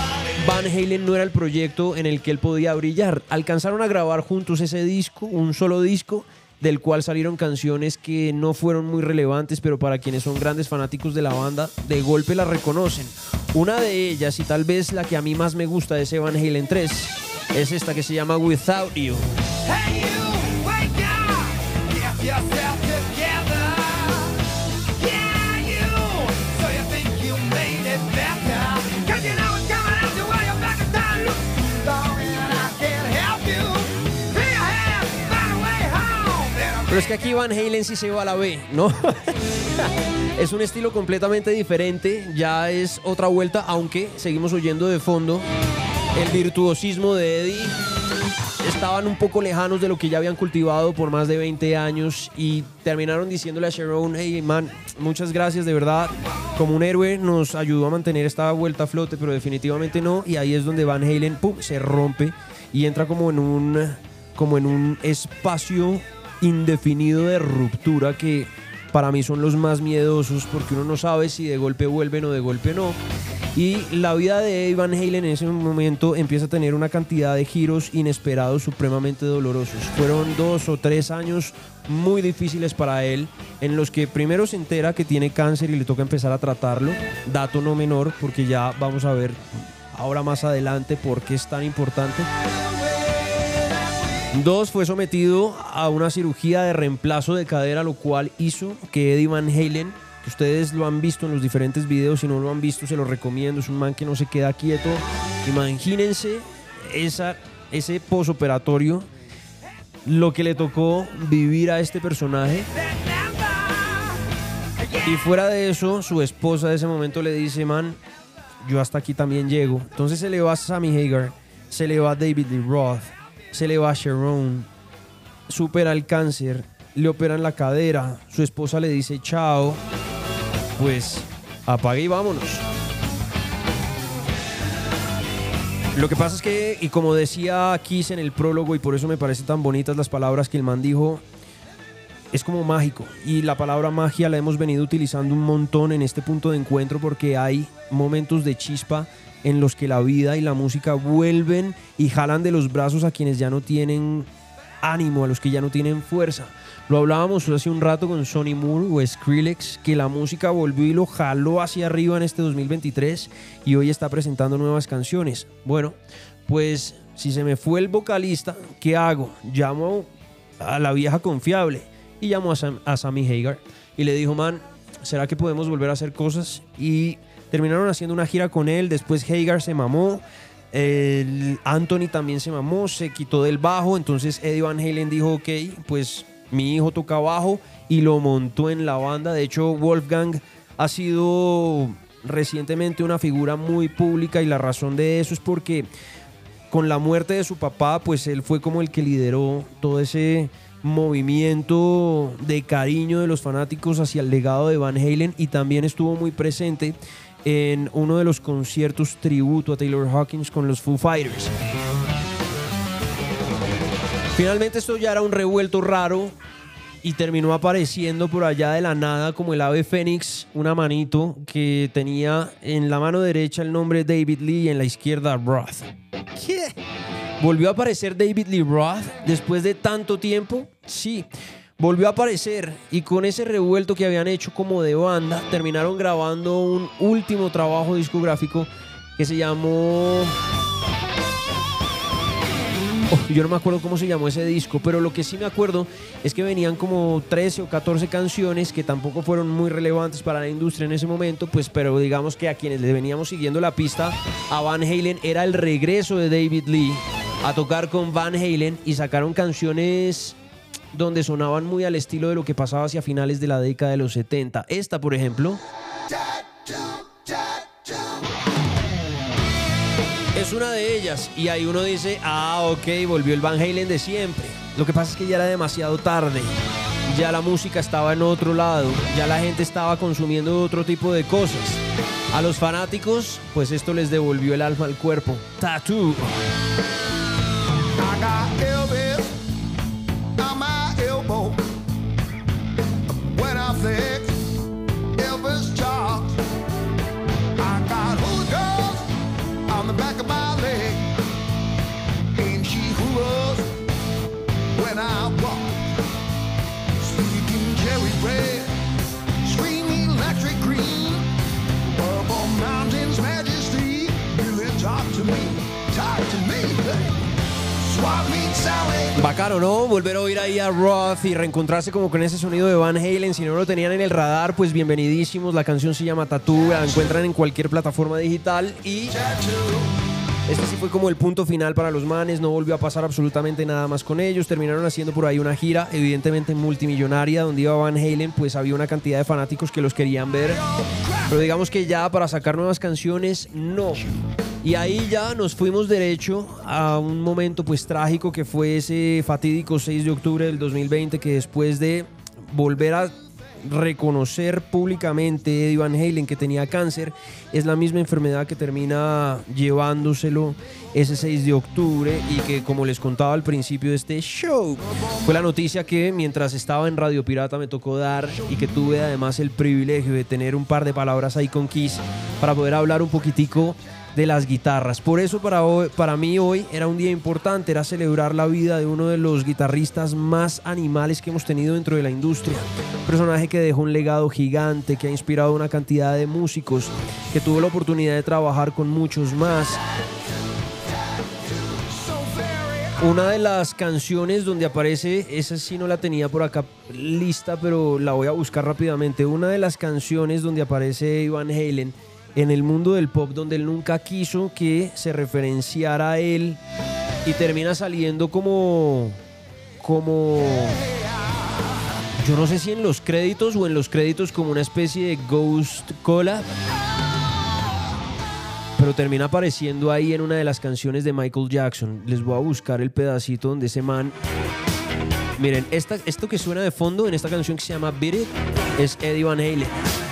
Van Halen no era el proyecto en el que él podía brillar. Alcanzaron a grabar juntos ese disco, un solo disco, del cual salieron canciones que no fueron muy relevantes, pero para quienes son grandes fanáticos de la banda, de golpe la reconocen. Una de ellas, y tal vez la que a mí más me gusta de ese Van Halen 3, es esta que se llama Without You. You, es que aquí Van Halen sí se va a la B, ¿no? <laughs> es un estilo completamente diferente, ya es otra vuelta, aunque seguimos oyendo de fondo el virtuosismo de Eddie. Estaban un poco lejanos de lo que ya habían cultivado por más de 20 años y terminaron diciéndole a Sharon, hey man, muchas gracias de verdad, como un héroe nos ayudó a mantener esta vuelta a flote, pero definitivamente no, y ahí es donde Van Halen, pum, se rompe y entra como en un, como en un espacio indefinido de ruptura que para mí son los más miedosos porque uno no sabe si de golpe vuelven o de golpe no. Y la vida de Van Halen en ese momento empieza a tener una cantidad de giros inesperados supremamente dolorosos. Fueron dos o tres años muy difíciles para él, en los que primero se entera que tiene cáncer y le toca empezar a tratarlo. Dato no menor, porque ya vamos a ver ahora más adelante por qué es tan importante. Dos, fue sometido a una cirugía de reemplazo de cadera, lo cual hizo que Eddie Van Halen, que ustedes lo han visto en los diferentes videos, si no lo han visto se lo recomiendo, es un man que no se queda quieto. Imagínense esa, ese posoperatorio, lo que le tocó vivir a este personaje. Y fuera de eso, su esposa de ese momento le dice, man, yo hasta aquí también llego. Entonces se le va Sammy Hagar, se le va David Lee Roth, se le va a Sharon, supera el cáncer, le operan la cadera, su esposa le dice chao, pues apague y vámonos. Lo que pasa es que, y como decía Kiss en el prólogo, y por eso me parecen tan bonitas las palabras que el man dijo, es como mágico. Y la palabra magia la hemos venido utilizando un montón en este punto de encuentro porque hay momentos de chispa en los que la vida y la música vuelven y jalan de los brazos a quienes ya no tienen ánimo, a los que ya no tienen fuerza. Lo hablábamos hace un rato con Sonny Moore o Skrillex, que la música volvió y lo jaló hacia arriba en este 2023 y hoy está presentando nuevas canciones. Bueno, pues si se me fue el vocalista, ¿qué hago? Llamo a la vieja confiable y llamó a, Sam- a Sammy Hagar y le dijo, man, ¿será que podemos volver a hacer cosas? Y terminaron haciendo una gira con él, después Hagar se mamó, Anthony también se mamó, se quitó del bajo, entonces Eddie Van Halen dijo, ok, pues mi hijo toca bajo y lo montó en la banda, de hecho Wolfgang ha sido recientemente una figura muy pública y la razón de eso es porque con la muerte de su papá, pues él fue como el que lideró todo ese movimiento de cariño de los fanáticos hacia el legado de Van Halen y también estuvo muy presente en uno de los conciertos tributo a Taylor Hawkins con los Foo Fighters. Finalmente esto ya era un revuelto raro y terminó apareciendo por allá de la nada como el ave fénix, una manito que tenía en la mano derecha el nombre David Lee y en la izquierda Roth. ¿Qué? ¿Volvió a aparecer David Lee Roth después de tanto tiempo? Sí, volvió a aparecer y con ese revuelto que habían hecho como de banda, terminaron grabando un último trabajo discográfico que se llamó... Oh, yo no me acuerdo cómo se llamó ese disco, pero lo que sí me acuerdo es que venían como 13 o 14 canciones que tampoco fueron muy relevantes para la industria en ese momento, pues pero digamos que a quienes le veníamos siguiendo la pista a Van Halen era el regreso de David Lee a tocar con Van Halen y sacaron canciones donde sonaban muy al estilo de lo que pasaba hacia finales de la década de los 70. Esta, por ejemplo, es una de ellas. Y ahí uno dice, ah, ok, volvió el Van Halen de siempre. Lo que pasa es que ya era demasiado tarde. ya la música estaba en otro lado, ya la gente estaba consumiendo otro tipo de cosas. A los fanáticos, pues esto les devolvió el alma al cuerpo. Tattoo. Elvis. I got hookers on the back of my leg. And she when I walk. Cherry red, electric green. Purple mountains majesty, talk to me, Bacano, ¿no? Volver a oír ahí a Roth y reencontrarse como con ese sonido de Van Halen. Si no lo tenían en el radar, pues bienvenidísimos. La canción se llama Tattoo, la encuentran en cualquier plataforma digital y este sí fue como el punto final para los manes, no volvió a pasar absolutamente nada más con ellos, terminaron haciendo por ahí una gira, evidentemente multimillonaria, donde iba Van Halen, pues había una cantidad de fanáticos que los querían ver, pero digamos que ya para sacar nuevas canciones, no. Y ahí ya nos fuimos derecho a un momento pues trágico que fue ese fatídico 6 de octubre del 2020 que después de volver a reconocer públicamente Eddie Van Halen que tenía cáncer es la misma enfermedad que termina llevándoselo ese 6 de octubre y que como les contaba al principio de este show fue la noticia que mientras estaba en Radio Pirata me tocó dar y que tuve además el privilegio de tener un par de palabras ahí con Kiss para poder hablar un poquitico de las guitarras. Por eso para, para mí hoy era un día importante, era celebrar la vida de uno de los guitarristas más animales que hemos tenido dentro de la industria. Un personaje que dejó un legado gigante, que ha inspirado una cantidad de músicos, que tuvo la oportunidad de trabajar con muchos más. Una de las canciones donde aparece, esa sí no la tenía por acá lista, pero la voy a buscar rápidamente. Una de las canciones donde aparece Ivan Halen en el mundo del pop donde él nunca quiso que se referenciara a él y termina saliendo como como yo no sé si en los créditos o en los créditos como una especie de ghost collab pero termina apareciendo ahí en una de las canciones de Michael Jackson. Les voy a buscar el pedacito donde ese man miren esta, esto que suena de fondo en esta canción que se llama Beat It es Eddie Van Halen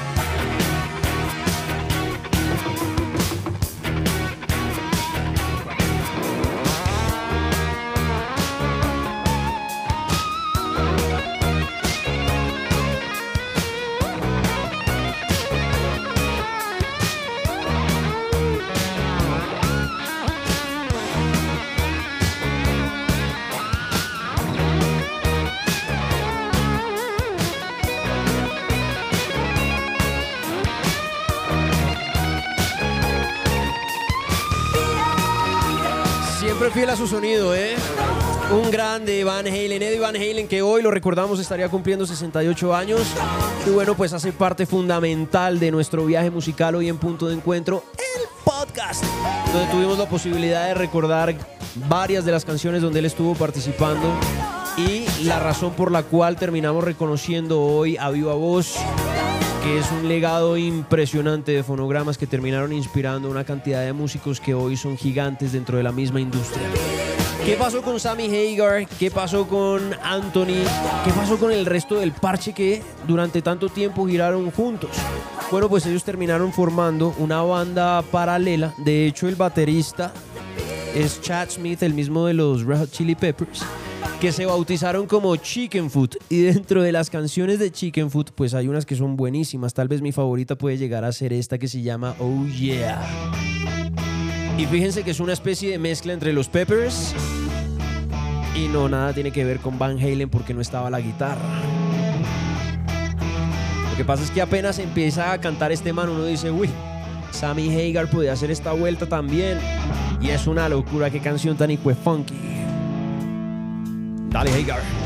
sonido, ¿eh? Un grande Van Halen, Eddie Van Halen, que hoy lo recordamos estaría cumpliendo 68 años. Y bueno, pues hace parte fundamental de nuestro viaje musical hoy en Punto de Encuentro, el podcast, donde tuvimos la posibilidad de recordar varias de las canciones donde él estuvo participando y la razón por la cual terminamos reconociendo hoy a viva voz que es un legado impresionante de fonogramas que terminaron inspirando una cantidad de músicos que hoy son gigantes dentro de la misma industria. ¿Qué pasó con Sammy Hagar? ¿Qué pasó con Anthony? ¿Qué pasó con el resto del parche que durante tanto tiempo giraron juntos? Bueno, pues ellos terminaron formando una banda paralela. De hecho, el baterista es Chad Smith, el mismo de los Red Hot Chili Peppers, que se bautizaron como Chicken Foot. Y dentro de las canciones de Chicken Foot, pues hay unas que son buenísimas. Tal vez mi favorita puede llegar a ser esta que se llama Oh Yeah. Y fíjense que es una especie de mezcla entre los Peppers y no nada tiene que ver con Van Halen porque no estaba la guitarra. Lo que pasa es que apenas empieza a cantar este man, uno dice, uy, Sammy Hagar puede hacer esta vuelta también. Y es una locura, qué canción tan hijo de funky. Dale, Hagar. If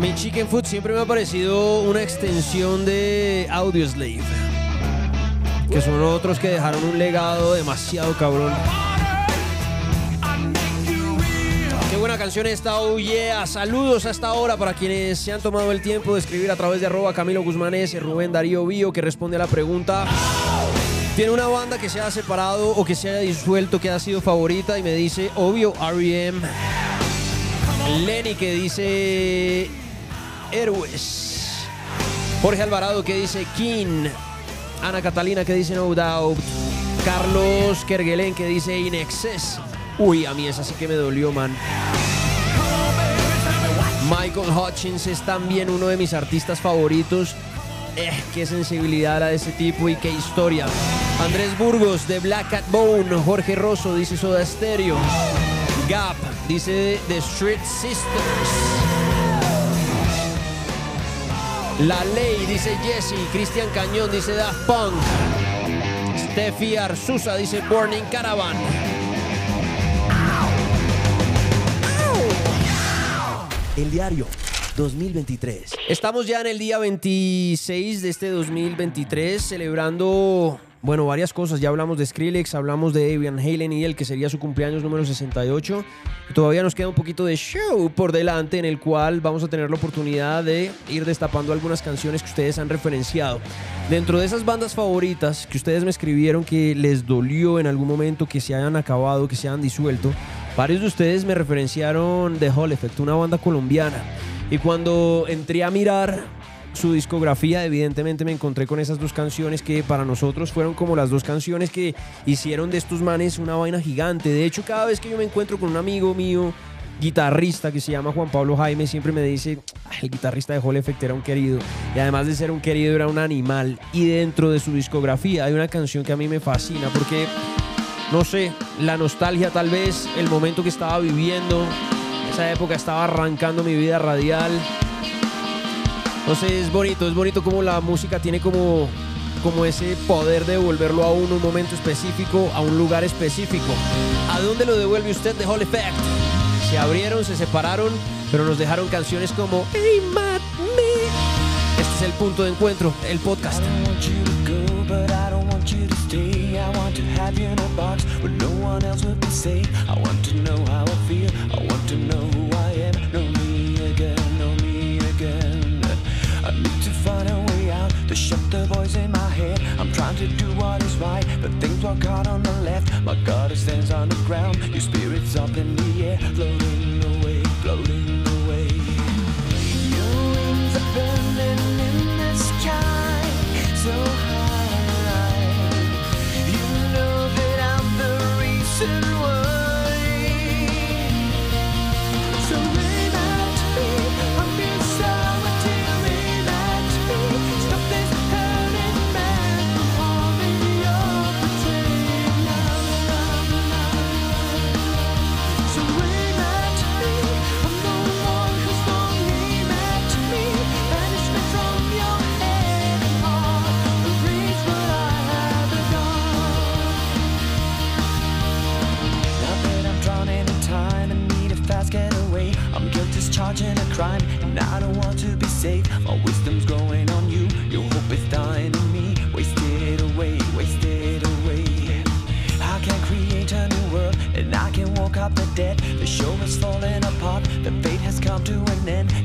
A mí Chicken Food siempre me ha parecido una extensión de Audioslave. Que son otros que dejaron un legado demasiado cabrón. Qué buena canción esta, oh yeah. Saludos hasta ahora para quienes se han tomado el tiempo de escribir a través de arroba Camilo Guzmán S, Rubén Darío Bío, que responde a la pregunta. Tiene una banda que se ha separado o que se haya disuelto, que ha sido favorita y me dice, obvio, R.E.M. Lenny que dice Héroes. Jorge Alvarado que dice King. Ana Catalina que dice No Doubt. Carlos Kerguelen que dice In Excess. Uy, a mí esa sí que me dolió, man. Michael Hutchins es también uno de mis artistas favoritos. Eh, qué sensibilidad a ese tipo y qué historia. Andrés Burgos de Black Cat Bone. Jorge Rosso dice Soda Stereo. Gap dice The Street Sisters. La Ley dice Jesse. Cristian Cañón dice Daft Punk. Steffi Arzusa dice Burning Caravan. El diario 2023. Estamos ya en el día 26 de este 2023 celebrando, bueno, varias cosas. Ya hablamos de Skrillex, hablamos de Evan Halen y el que sería su cumpleaños número 68. Y todavía nos queda un poquito de show por delante en el cual vamos a tener la oportunidad de ir destapando algunas canciones que ustedes han referenciado. Dentro de esas bandas favoritas que ustedes me escribieron que les dolió en algún momento que se hayan acabado, que se hayan disuelto, varios de ustedes me referenciaron The Hall Effect, una banda colombiana. Y cuando entré a mirar su discografía, evidentemente me encontré con esas dos canciones que para nosotros fueron como las dos canciones que hicieron de estos manes una vaina gigante. De hecho, cada vez que yo me encuentro con un amigo mío, guitarrista que se llama Juan Pablo Jaime, siempre me dice, "Ay, el guitarrista de Hall Effect era un querido. Y además de ser un querido, era un animal. Y dentro de su discografía hay una canción que a mí me fascina porque, no sé, la nostalgia tal vez, el momento que estaba viviendo, esa época estaba arrancando mi vida radial. Sé, es bonito, es bonito como la música tiene como, como ese poder de devolverlo a uno un momento específico, a un lugar específico. ¿A dónde lo devuelve usted de Hall Effect? Se abrieron, se separaron, pero nos dejaron canciones como Hey Mad Me. Este es el punto de encuentro, el podcast. I want to have you in a box where no one else would be. I want to know how but things walk hard on the left. My God, stands on the ground. Your spirit's up in the air, floating dead. The show is falling apart, the fate has come to an end.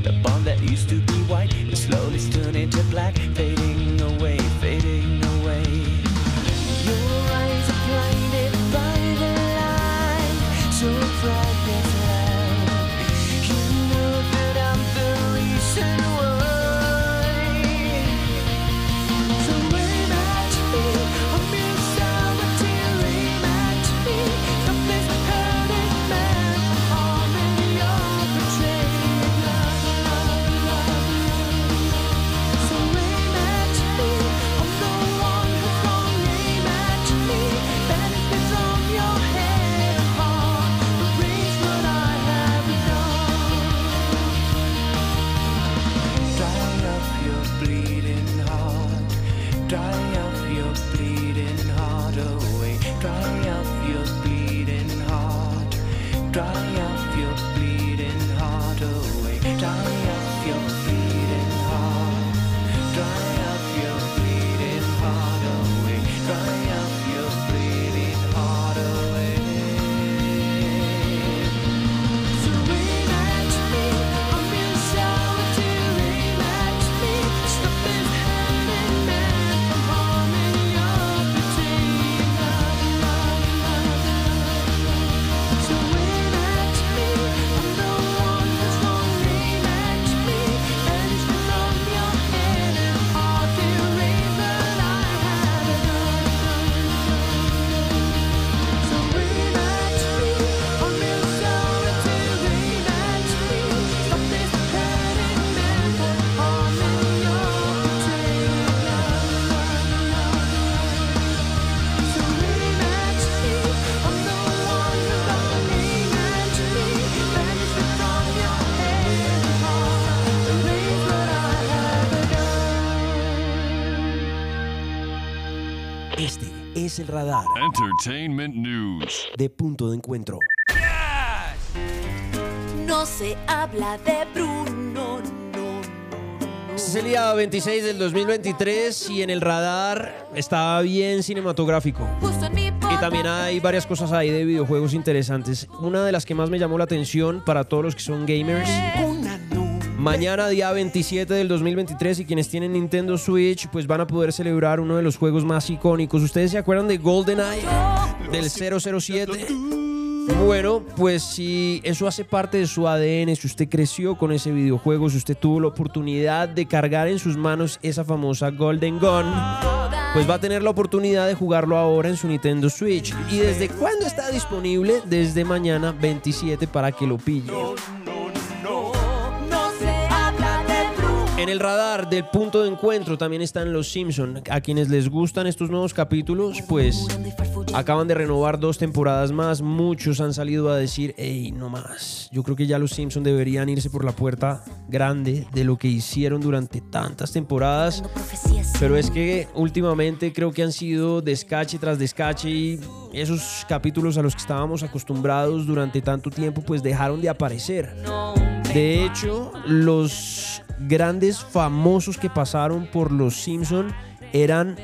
Radar Entertainment news. de punto de encuentro. No se habla de Bruno, no, no. Este es el día 26 del 2023 y en el radar está bien cinematográfico. Justo en mi Y también hay varias cosas ahí de videojuegos interesantes. Una de las que más me llamó la atención para todos los que son gamers. Mañana, día 27 del 2023, y quienes tienen Nintendo Switch, pues van a poder celebrar uno de los juegos más icónicos. ¿Ustedes se acuerdan de GoldenEye? Del 007. Bueno, pues si eso hace parte de su ADN, si usted creció con ese videojuego, si usted tuvo la oportunidad de cargar en sus manos esa famosa Golden Gun, pues va a tener la oportunidad de jugarlo ahora en su Nintendo Switch. ¿Y desde cuándo está disponible? Desde mañana 27 para que lo pille. En el radar del punto de encuentro también están los Simpson. A quienes les gustan estos nuevos capítulos, pues acaban de renovar dos temporadas más. Muchos han salido a decir, hey, no más. Yo creo que ya los Simpson deberían irse por la puerta grande de lo que hicieron durante tantas temporadas. Pero es que últimamente creo que han sido descache tras descache y esos capítulos a los que estábamos acostumbrados durante tanto tiempo pues dejaron de aparecer. De hecho, los grandes famosos que pasaron por los Simpson eran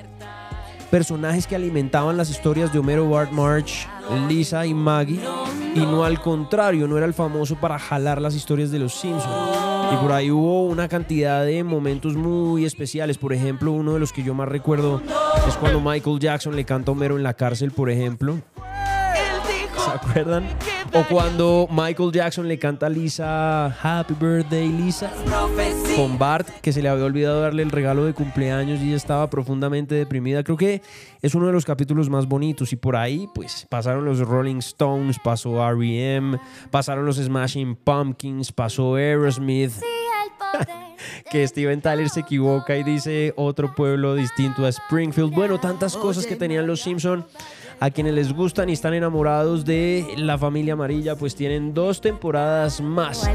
personajes que alimentaban las historias de Homero, Bart, March, Lisa y Maggie y no al contrario, no era el famoso para jalar las historias de los Simpson. Y por ahí hubo una cantidad de momentos muy especiales. Por ejemplo, uno de los que yo más recuerdo es cuando Michael Jackson le canta a Homero en la cárcel, por ejemplo. ¿Se acuerdan? O cuando Michael Jackson le canta a Lisa Happy Birthday Lisa con Bart, que se le había olvidado darle el regalo de cumpleaños y ella estaba profundamente deprimida. Creo que es uno de los capítulos más bonitos y por ahí pues pasaron los Rolling Stones, pasó R.E.M., pasaron los Smashing Pumpkins, pasó Aerosmith, <laughs> que Steven Tyler se equivoca y dice otro pueblo distinto a Springfield. Bueno, tantas cosas que tenían los Simpson. A quienes les gustan y están enamorados de la familia amarilla, pues tienen dos temporadas más.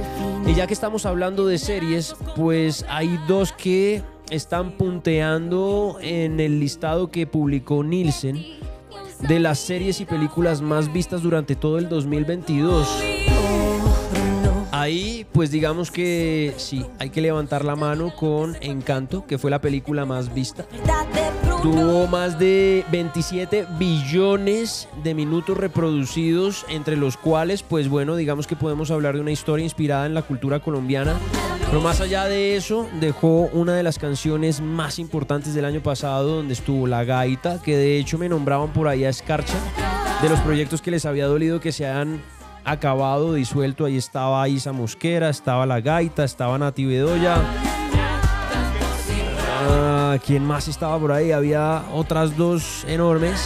Y ya que estamos hablando de series, pues hay dos que están punteando en el listado que publicó Nielsen de las series y películas más vistas durante todo el 2022. Ahí, pues digamos que sí, hay que levantar la mano con Encanto, que fue la película más vista. Tuvo más de 27 billones de minutos reproducidos, entre los cuales, pues bueno, digamos que podemos hablar de una historia inspirada en la cultura colombiana. Pero más allá de eso, dejó una de las canciones más importantes del año pasado, donde estuvo La Gaita, que de hecho me nombraban por ahí a Escarcha, de los proyectos que les había dolido que se han acabado, disuelto. Ahí estaba Isa Mosquera, estaba La Gaita, estaba Nati Bedoya. ¿Quién más estaba por ahí? Había otras dos enormes.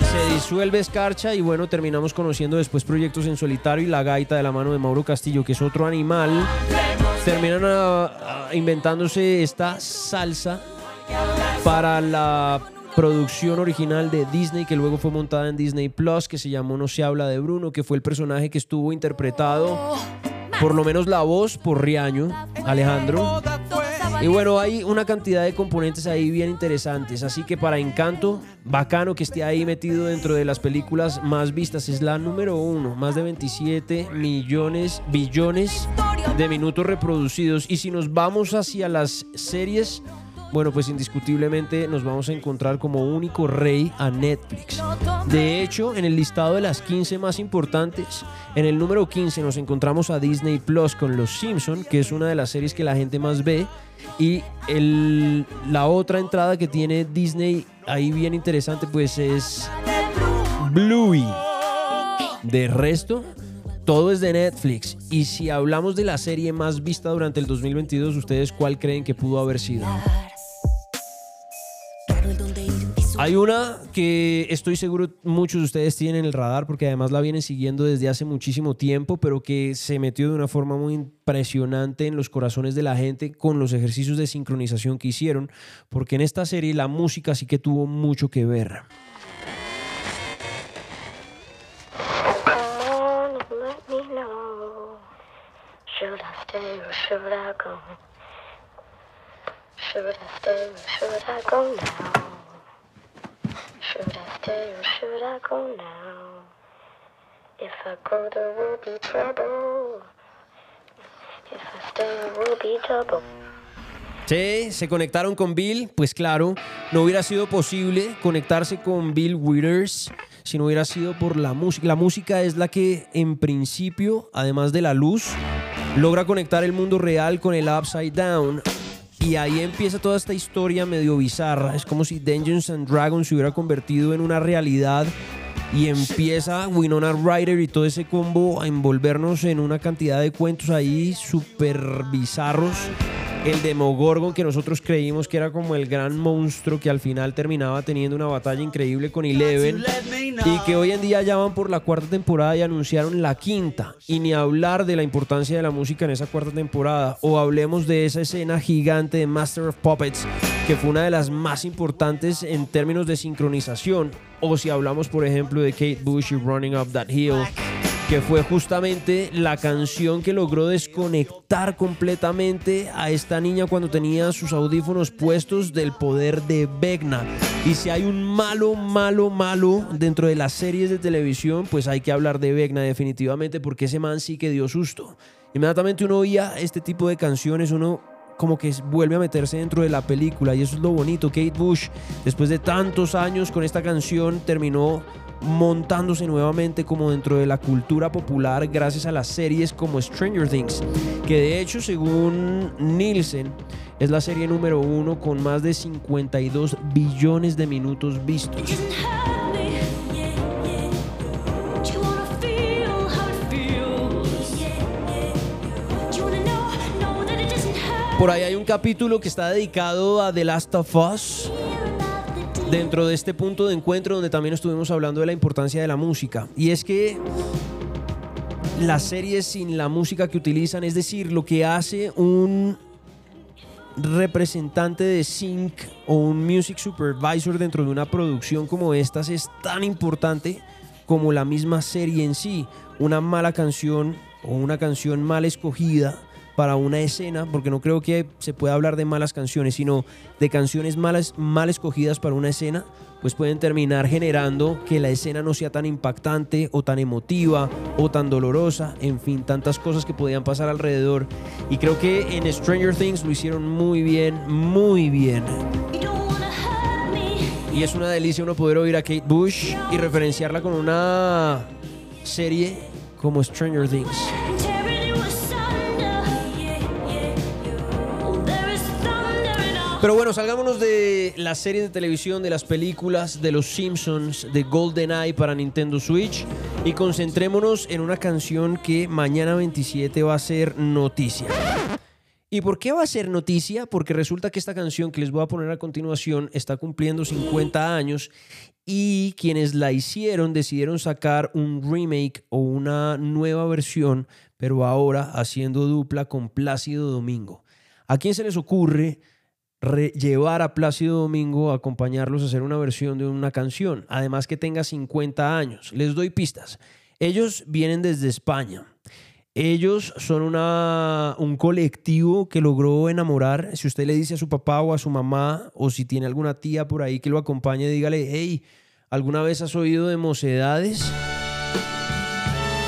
Se disuelve Escarcha y bueno, terminamos conociendo después proyectos en solitario y La Gaita de la mano de Mauro Castillo, que es otro animal. Terminan ah, ah, inventándose esta salsa para la producción original de Disney que luego fue montada en Disney Plus que se llamó No se habla de Bruno que fue el personaje que estuvo interpretado por lo menos la voz por Riaño Alejandro y bueno hay una cantidad de componentes ahí bien interesantes así que para Encanto bacano que esté ahí metido dentro de las películas más vistas es la número uno más de 27 millones billones de minutos reproducidos. Y si nos vamos hacia las series bueno, pues indiscutiblemente nos vamos a encontrar como único rey a Netflix. De hecho, en el listado de las 15 más importantes, en el número 15 nos encontramos a Disney Plus con Los Simpson, que es una de las series que la gente más ve. Y la otra entrada que tiene Disney ahí bien interesante, pues es Bluey. De resto, todo es de Netflix. Y si hablamos de la serie más vista durante el 2022, ¿ustedes cuál creen que pudo haber sido? Hay una que estoy seguro muchos de ustedes tienen en el radar porque además la vienen siguiendo desde hace muchísimo tiempo, pero que se metió de una forma muy impresionante en los corazones de la gente con los ejercicios de sincronización que hicieron, porque en esta serie la música sí que tuvo mucho que ver. Should I stay or should I go now? If I go, there will be trouble. If I stay, there will be trouble. Sí, se conectaron con Bill, pues claro, no hubiera sido posible conectarse con Bill Withers si no hubiera sido por la música. La música es la que en principio, además de la luz, logra conectar el mundo real con el upside down. Y ahí empieza toda esta historia medio bizarra. Es como si Dungeons and Dragons se hubiera convertido en una realidad y empieza Winona Ryder y todo ese combo a envolvernos en una cantidad de cuentos ahí súper bizarros. El Demogorgon que nosotros creímos que era como el gran monstruo que al final terminaba teniendo una batalla increíble con Eleven y que hoy en día ya van por la cuarta temporada y anunciaron la quinta. Y ni hablar de la importancia de la música en esa cuarta temporada o hablemos de esa escena gigante de Master of Puppets que fue una de las más importantes en términos de sincronización. O si hablamos, por ejemplo, de Kate Bush y Running Up That Hill, que fue justamente la canción que logró desconectar completamente a esta niña cuando tenía sus audífonos puestos del poder de Vecna. Y si hay un malo, malo, malo dentro de las series de televisión, pues hay que hablar de Vecna definitivamente porque ese man sí que dio susto. Inmediatamente uno oía este tipo de canciones, uno como que vuelve a meterse dentro de la película y eso es lo bonito. Kate Bush, después de tantos años con esta canción, terminó montándose nuevamente como dentro de la cultura popular gracias a las series como Stranger Things, que de hecho según Nielsen es la serie número uno con más de 52 billones de minutos vistos. Por ahí hay un capítulo que está dedicado a The Last of Us. Dentro de este punto de encuentro donde también estuvimos hablando de la importancia de la música. Y es que las series sin la música que utilizan, es decir, lo que hace un representante de sync o un music supervisor dentro de una producción como estas es tan importante como la misma serie en sí. Una mala canción o una canción mal escogida para una escena, porque no creo que se pueda hablar de malas canciones, sino de canciones malas, mal escogidas para una escena, pues pueden terminar generando que la escena no sea tan impactante o tan emotiva o tan dolorosa, en fin, tantas cosas que podían pasar alrededor. Y creo que en Stranger Things lo hicieron muy bien, muy bien. Y es una delicia uno poder oír a Kate Bush y referenciarla con una serie como Stranger Things. Pero bueno, salgámonos de las series de televisión, de las películas, de los Simpsons, de GoldenEye para Nintendo Switch y concentrémonos en una canción que mañana 27 va a ser noticia. ¿Y por qué va a ser noticia? Porque resulta que esta canción que les voy a poner a continuación está cumpliendo 50 años y quienes la hicieron decidieron sacar un remake o una nueva versión, pero ahora haciendo dupla con Plácido Domingo. ¿A quién se les ocurre re- llevar a Plácido Domingo a acompañarlos a hacer una versión de una canción? Además que tenga 50 años. Les doy pistas. Ellos vienen desde España. Ellos son una, un colectivo que logró enamorar. Si usted le dice a su papá o a su mamá, o si tiene alguna tía por ahí que lo acompañe, dígale, hey, ¿alguna vez has oído de Mocedades?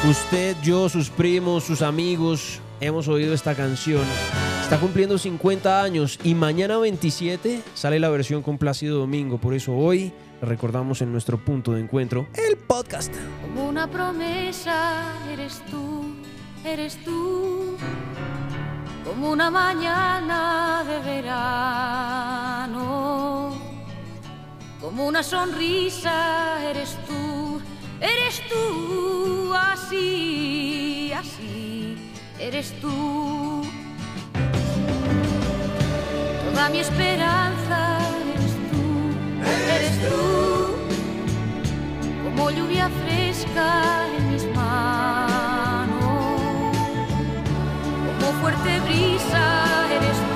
Usted, yo, sus primos, sus amigos, hemos oído esta canción. Está cumpliendo 50 años y mañana 27 sale la versión con Plácido Domingo. Por eso hoy recordamos en nuestro punto de encuentro, el podcast. Como una promesa eres tú, eres tú. Como una mañana de verano. Como una sonrisa eres tú, eres tú. Así, así, eres tú. Toda mi esperanza eres tú, eres tú. Como lluvia fresca en mis manos, como fuerte brisa eres tú,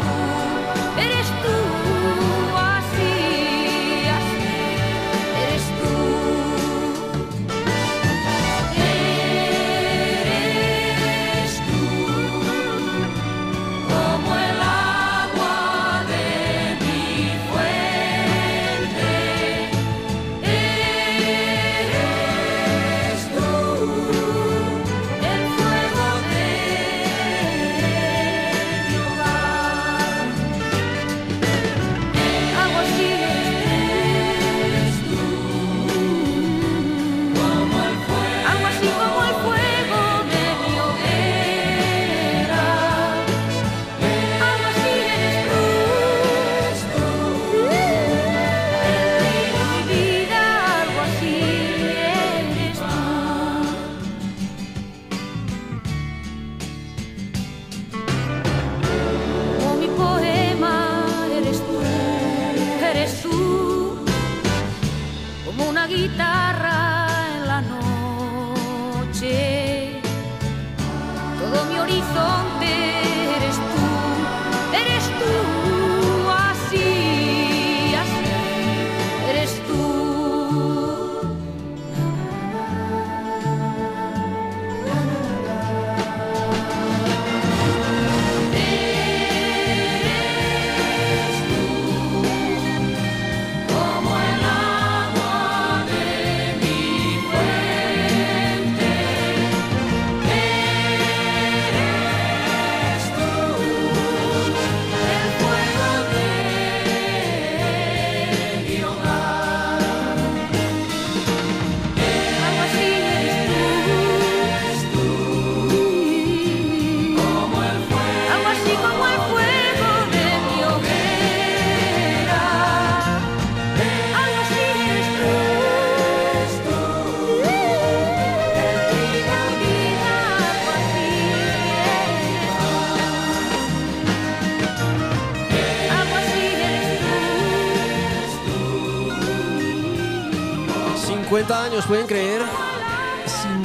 50 años, ¿pueden creer?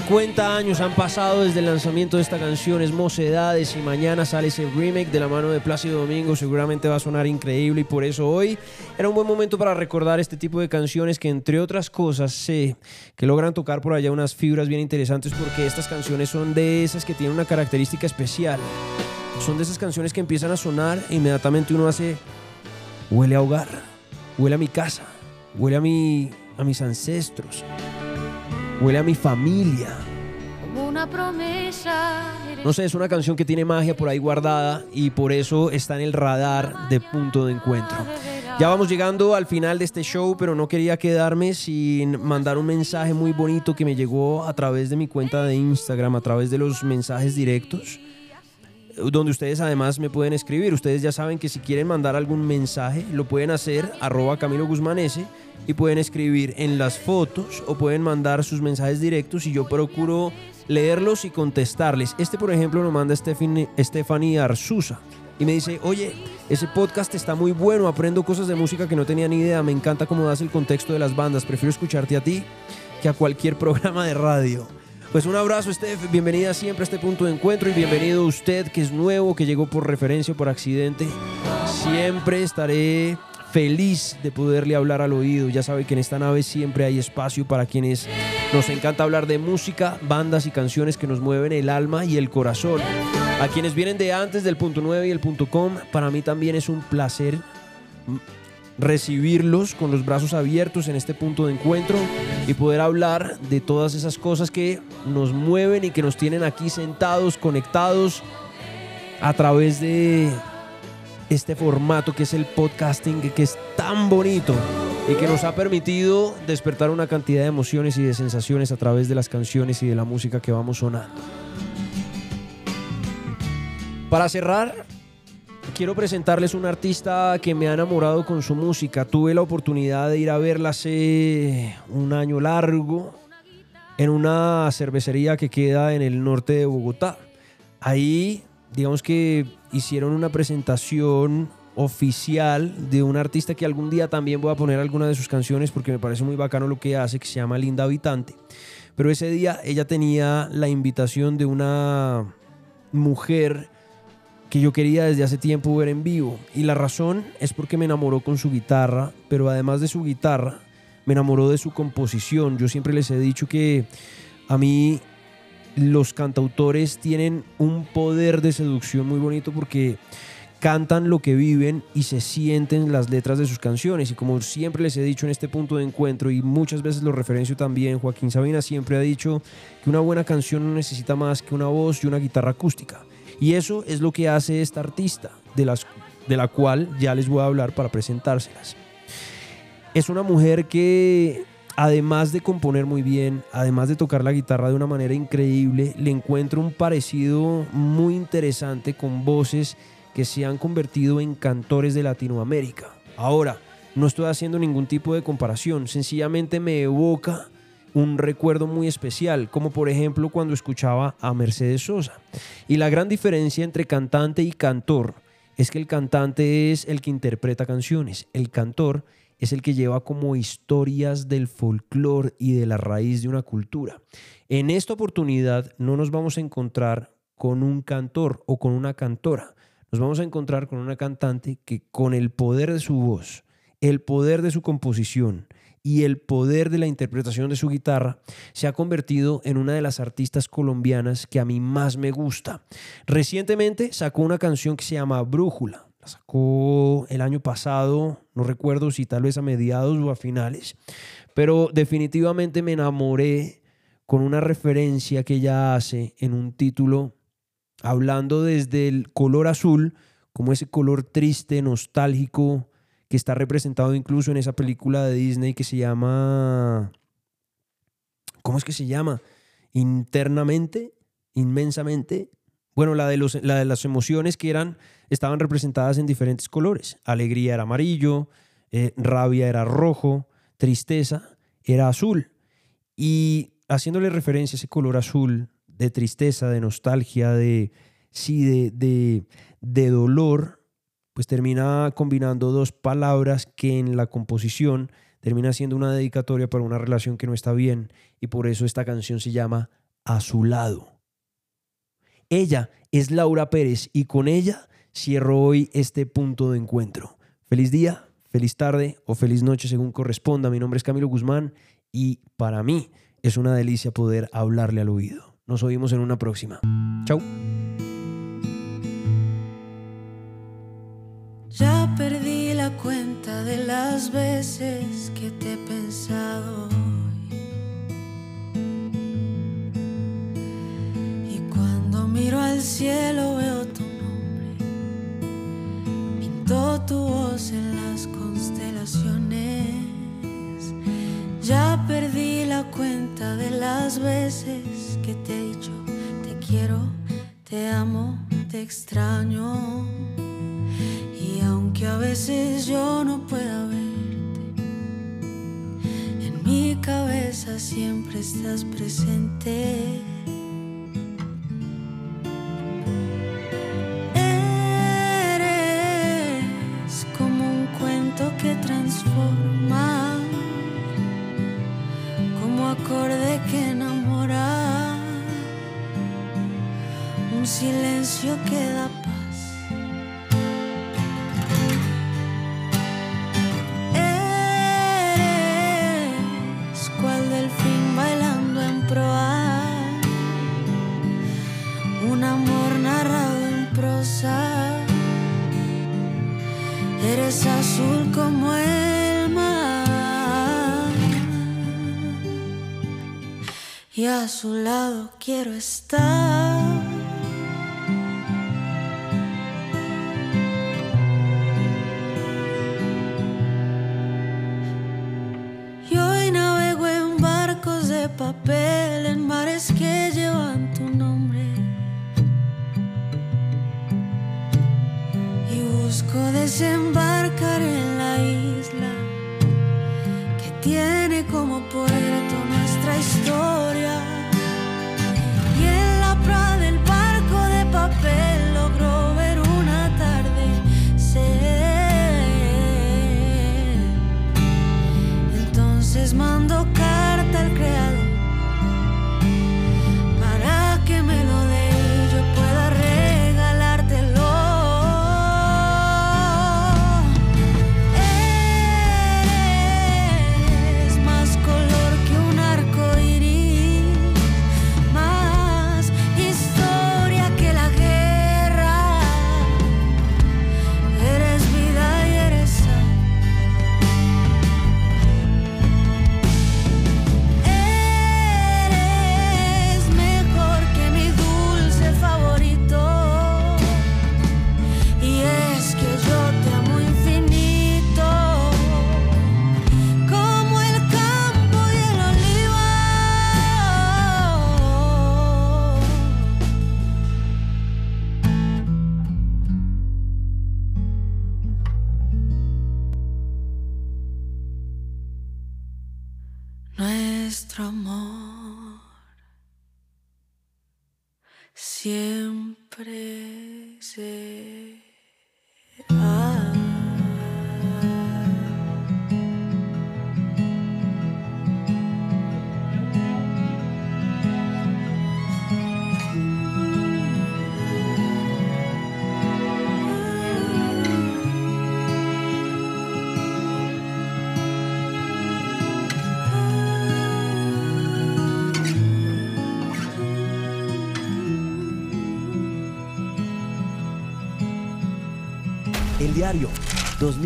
50 años han pasado desde el lanzamiento de esta canción, es Mocedades y mañana sale ese remake de la mano de Plácido Domingo, seguramente va a sonar increíble y por eso hoy era un buen momento para recordar este tipo de canciones que entre otras cosas sé que logran tocar por allá unas fibras bien interesantes porque estas canciones son de esas que tienen una característica especial. Son de esas canciones que empiezan a sonar e inmediatamente uno hace huele a hogar, huele a mi casa, huele a mi a mis ancestros. Huele a mi familia. Como una promesa. No sé, es una canción que tiene magia por ahí guardada y por eso está en el radar de punto de encuentro. Ya vamos llegando al final de este show, pero no quería quedarme sin mandar un mensaje muy bonito que me llegó a través de mi cuenta de Instagram, a través de los mensajes directos, donde ustedes además me pueden escribir. Ustedes ya saben que si quieren mandar algún mensaje, lo pueden hacer arroba Camilo Guzmán y pueden escribir en las fotos o pueden mandar sus mensajes directos y yo procuro leerlos y contestarles. Este, por ejemplo, lo manda Stephanie Arzusa y me dice, oye, ese podcast está muy bueno, aprendo cosas de música que no tenía ni idea, me encanta cómo das el contexto de las bandas, prefiero escucharte a ti que a cualquier programa de radio. Pues un abrazo, Steph. Bienvenida siempre a este punto de encuentro y bienvenido usted que es nuevo, que llegó por referencia o por accidente. Siempre estaré feliz de poderle hablar al oído. Ya sabe que en esta nave siempre hay espacio para quienes nos encanta hablar de música, bandas y canciones que nos mueven el alma y el corazón. A quienes vienen de antes del punto 9 y el punto com, para mí también es un placer recibirlos con los brazos abiertos en este punto de encuentro y poder hablar de todas esas cosas que nos mueven y que nos tienen aquí sentados, conectados a través de este formato que es el podcasting, que, es tan bonito y que nos ha permitido despertar una cantidad de emociones y de sensaciones a través de las canciones y de la música que vamos sonando. Para cerrar, quiero presentarles un artista que me ha enamorado con su música. Tuve la oportunidad de ir a verla hace un año largo en una cervecería que queda en el norte de Bogotá. Ahí, digamos que hicieron una presentación oficial de un artista que algún día también voy a poner alguna de sus canciones porque me parece muy bacano lo que hace, que se llama Linda Habitante. Pero ese día ella tenía la invitación de una mujer que yo quería desde hace tiempo ver en vivo. Y la razón es porque me enamoró con su guitarra, pero además de su guitarra, me enamoró de su composición. Yo siempre les he dicho que a mí los cantautores tienen un poder de seducción muy bonito porque cantan lo que viven y se sienten las letras de sus canciones. Y como siempre les he dicho en este punto de encuentro, y muchas veces lo referencio también, Joaquín Sabina siempre ha dicho que una buena canción no necesita más que una voz y una guitarra acústica. Y eso es lo que hace esta artista, de, las, de la cual ya les voy a hablar para presentárselas. Es una mujer que, además de componer muy bien, además de tocar la guitarra de una manera increíble, le encuentro un parecido muy interesante con voces que se han convertido en cantores de Latinoamérica. Ahora, no estoy haciendo ningún tipo de comparación, sencillamente me evoca un recuerdo muy especial, como por ejemplo cuando escuchaba a Mercedes Sosa. Y la gran diferencia entre cantante y cantor es que el cantante es el que interpreta canciones, el cantor es el que lleva como historias del folclore y de la raíz de una cultura. En esta oportunidad no nos vamos a encontrar con un cantor o con una cantora, nos vamos a encontrar con una cantante que con el poder de su voz, el poder de su composición, y el poder de la interpretación de su guitarra se ha convertido en una de las artistas colombianas que a mí más me gusta. Recientemente sacó una canción que se llama Brújula. La sacó el año pasado, no recuerdo si tal vez a mediados o a finales, pero definitivamente me enamoré con una referencia que ella hace en un título hablando desde el color azul, como ese color triste, nostálgico, que está representado incluso en esa película de Disney que se llama... ¿Cómo es que se llama? Internamente, inmensamente. Bueno, la de, los, la de las emociones que eran, estaban representadas en diferentes colores. Alegría era amarillo, eh, rabia era rojo, tristeza era azul. Y haciéndole referencia a ese color azul de tristeza, de nostalgia, de, sí, de, de, de dolor, pues termina combinando dos palabras que en la composición termina siendo una dedicatoria para una relación que no está bien y por eso esta canción se llama A su lado. Ella es Laura Pérez y con ella cierro hoy este punto de encuentro. Feliz día, feliz tarde o feliz noche según corresponda. Mi nombre es Camilo Guzmán y para mí es una delicia poder hablarle al oído. Nos oímos en una próxima. Chau. Ya perdí la cuenta de las veces que te he pensado. Y cuando miro al cielo veo tu nombre. Pintó tu voz en las constelaciones. Ya perdí la cuenta de las veces que te he dicho te quiero, te amo, te extraño. Aunque a veces yo no pueda verte, en mi cabeza siempre estás presente. Eres como un cuento que transforma, como acorde que enamora, un silencio que da y a su lado quiero estar.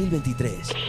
2023.